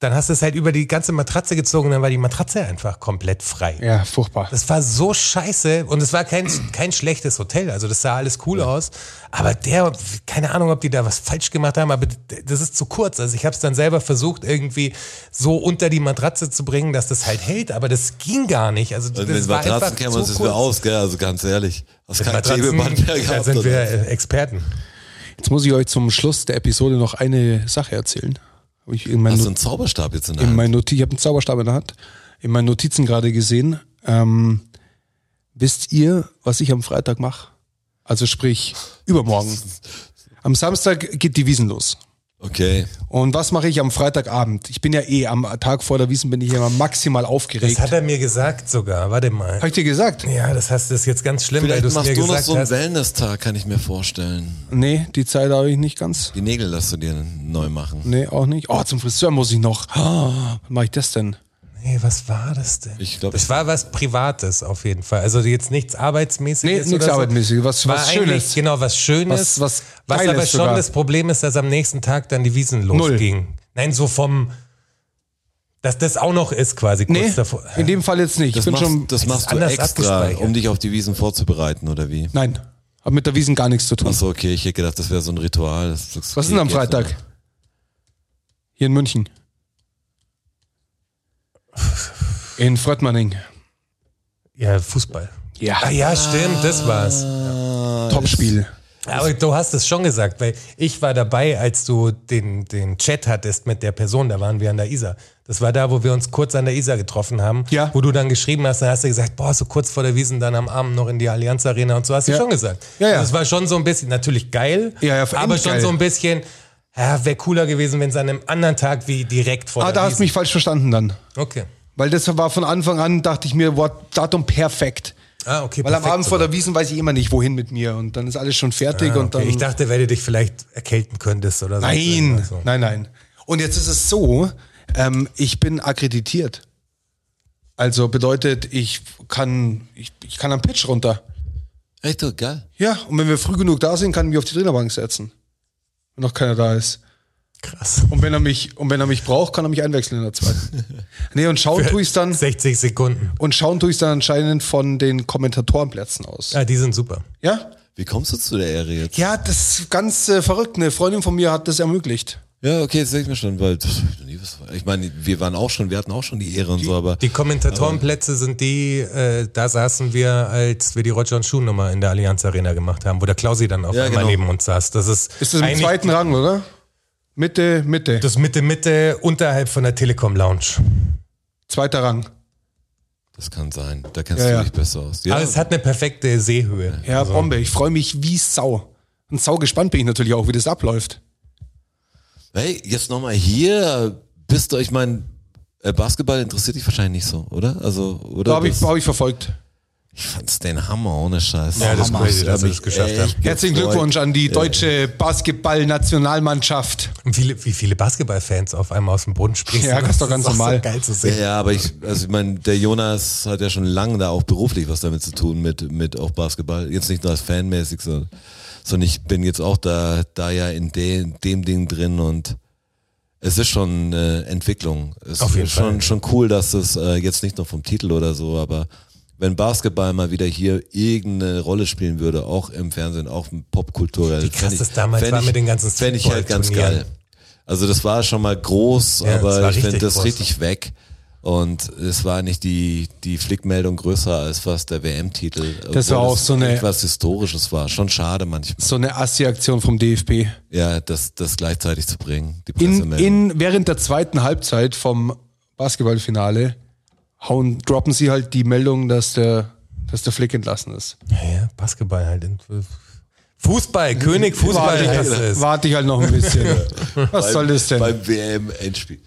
dann hast du es halt über die ganze Matratze gezogen, dann war die Matratze einfach komplett frei. Ja, furchtbar. Das war so scheiße und es war kein, kein schlechtes Hotel, also das sah alles cool aus. Aber der, keine Ahnung, ob die da was falsch gemacht haben, aber das ist zu kurz. Also ich habe es dann selber versucht, irgendwie so unter die Matratze zu bringen, dass das halt hält, aber das ging gar nicht. Also Und das mit war Matratzen einfach kennen wir zu uns nicht kurz. mehr aus, gell? Also ganz ehrlich. Kein Matratzen, Klebeband mehr da sind wir Experten. Jetzt muss ich euch zum Schluss der Episode noch eine Sache erzählen. Ich in Hast du einen Zauberstab jetzt in der in Hand? Notizen, ich habe einen Zauberstab in der Hand, in meinen Notizen gerade gesehen. Ähm, wisst ihr, was ich am Freitag mache? Also sprich, übermorgen. Am Samstag geht die Wiesen los. Okay. Und was mache ich am Freitagabend? Ich bin ja eh am Tag vor der Wiesen bin ich immer maximal aufgeregt. Das hat er mir gesagt sogar. Warte mal. Hab ich dir gesagt? Ja, das hast das ist jetzt ganz schlimm, weil Vielleicht du es machst mir du noch gesagt so einen hast. Wellness-Tag, kann ich mir vorstellen. Nee, die Zeit habe ich nicht ganz. Die Nägel lässt du dir neu machen. Nee, auch nicht. Oh, zum Friseur muss ich noch. Ah, was mache ich das denn? Nee, was war das denn? Ich glaub, das ich- war was Privates auf jeden Fall. Also jetzt nichts Arbeitsmäßiges. Nee, nichts so. Arbeitsmäßiges, was- war was Schönes. Genau, was Schönes. Was- was was aber schon sogar. das Problem ist, dass am nächsten Tag dann die Wiesen Null. losging. Nein, so vom, dass das auch noch ist quasi kurz Nee, davor. in dem Fall jetzt nicht. Das ich bin machst, schon. das machst du anders extra, um dich auf die Wiesen vorzubereiten, oder wie? Nein, hat mit der Wiesen gar nichts zu tun. Achso, okay, ich hätte gedacht, das wäre so ein Ritual. Das, das Was ist denn am Freitag? Hier in München. In Fröttmanning. Ja, Fußball. Ja. Ah ja, stimmt, das war's. Ah, Topspiel. Aber du hast es schon gesagt, weil ich war dabei, als du den, den Chat hattest mit der Person, da waren wir an der Isar. Das war da, wo wir uns kurz an der Isar getroffen haben, Ja. wo du dann geschrieben hast, dann hast du gesagt, boah, so kurz vor der Wiesen, dann am Abend noch in die Allianz Arena und so hast du Ja. schon gesagt. Ja, ja. Das war schon so ein bisschen, natürlich geil, Ja, ja, aber schon geil. so ein bisschen, ja, wäre cooler gewesen, wenn es an einem anderen Tag wie direkt vor Ah, der da hast du mich falsch verstanden dann. Okay. Weil das war von Anfang an, dachte ich mir, wow, Datum perfekt. Ah, okay. Weil am Abend vor der Wiesen weiß ich immer nicht, wohin mit mir. Und dann ist alles schon fertig Ah, und okay. dann. Ich dachte, weil du dich vielleicht erkälten könntest oder so. nein, Also. nein, nein. Und jetzt ist es so, ähm, ich bin akkreditiert. Also bedeutet, ich kann, ich, ich kann am Pitch runter. Echt doch, geil. Ja, und wenn wir früh genug da sind, kann ich mich auf die Trainerbank setzen. Wenn noch keiner da ist. Krass. Und wenn er mich, und wenn er mich braucht, kann er mich einwechseln in der zweiten. nee, und schauen tue ich dann, 60 Sekunden. und schauen tue ich dann anscheinend von den Kommentatorenplätzen aus. Ja, die sind super. Ja? Wie kommst du zu der Ehre jetzt? Ja, das ist ganz äh, verrückt. Eine Freundin von mir hat das ermöglicht. Ja, okay, das sehe ich mir schon, weil ich meine, wir waren auch schon, wir hatten auch schon die Ehre und so, aber Die Kommentatorenplätze sind die, äh, da saßen wir, als wir die Roger und Schuh Nummer in der Allianz Arena gemacht haben, wo der Klausi dann auf Ja, einmal genau. neben uns saß. Das ist, Ist das im zweiten Rang, oder? Mitte, Mitte. das Mitte, Mitte, unterhalb von der Telekom Lounge. Zweiter Rang. das kann sein. Da kennst Ja, du ja. dich besser aus. Ja, Aber es hat eine perfekte Seehöhe. Ja, Bombe. Ich freue mich wie Sau. Und sau gespannt bin ich natürlich auch, wie das abläuft. Hey, jetzt nochmal hier, bist du, ich meine, Basketball interessiert dich wahrscheinlich nicht so, oder? Also, oder? Da habe ich, hab ich verfolgt. ich fand's den Hammer, ohne Scheiß. Ja, das ist Hammer. crazy, dass mich das geschafft haben. Herzlichen gefreut. Glückwunsch an die deutsche Basketball-Nationalmannschaft. Und viele, wie viele Basketballfans auf einmal aus dem Boden springen. Ja, das ist doch ganz normal. So geil zu Ja, sehen. ja, aber ich, also ich meine, der Jonas hat ja schon lange da auch beruflich was damit zu tun mit, mit auch Basketball. Jetzt nicht nur als fanmäßig, sondern, sondern ich bin jetzt auch da, da ja in de, dem Ding drin und es ist schon äh, Entwicklung. Es Auf jeden ist schon, Fall. schon cool, dass es äh, jetzt nicht nur vom Titel oder so, aber wenn Basketball mal wieder hier irgendeine Rolle spielen würde, auch im Fernsehen, auch im Popkulturell. Wie krass ich- das damals war ich- mit den ganzen Fände ich halt ganz geil. Also das war schon mal groß, Ja, aber ich finde das groß. richtig weg. Und es war nicht die, die Flickmeldung größer als was der WM-Titel. Das war auch so eine- Etwas Historisches war. Schon schade manchmal. So eine Assi-Aktion vom DFB. Ja, das, das gleichzeitig zu bringen. Die In, Pressemeldung. in, während der zweiten Halbzeit vom Basketballfinale hauen, droppen sie halt die Meldung, dass der, dass der Flick entlassen ist. Ja, ja, Basketball halt. Fußball, König Fußball. Warte ich, das halt, ist. warte ich halt noch ein bisschen. Was soll das denn? Beim WM-Endspiel.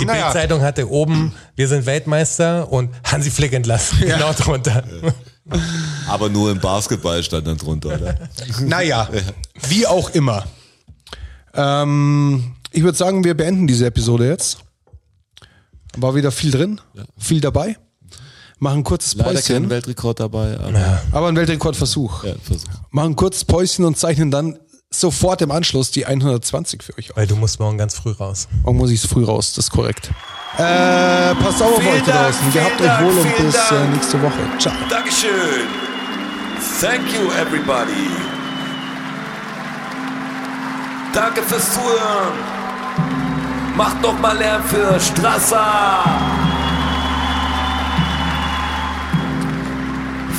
Die Naja. Bild-Zeitung hatte oben, wir sind Weltmeister und Hansi Flick entlassen. Genau drunter. Aber nur im Basketball stand dann drunter, oder? Naja, wie auch immer. Ähm, ich würde sagen, wir beenden diese Episode jetzt. War wieder viel drin, viel dabei. Machen ein kurzes Leider kein Päuschen, Weltrekord dabei, aber aber ein Weltrekordversuch. ja, Versuch. Machen ein kurzes Päuschen und zeichnen dann sofort im Anschluss die 120 für euch auf. Weil du musst morgen ganz früh raus. Morgen muss ich es früh raus, das ist korrekt. Äh, passt auf auf Vielen euch draußen. Gehabt euch wohl und bis äh, nächste Woche. Ciao. Dankeschön. Thank you, everybody. Danke fürs Zuhören. Macht noch mal Lärm für Strasser.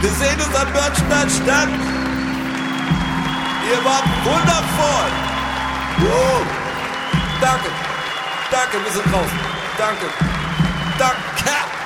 Wir sehen uns am Börnstein statt. Ihr wart wundervoll. Uh, danke, danke, wir sind draußen. Danke, danke.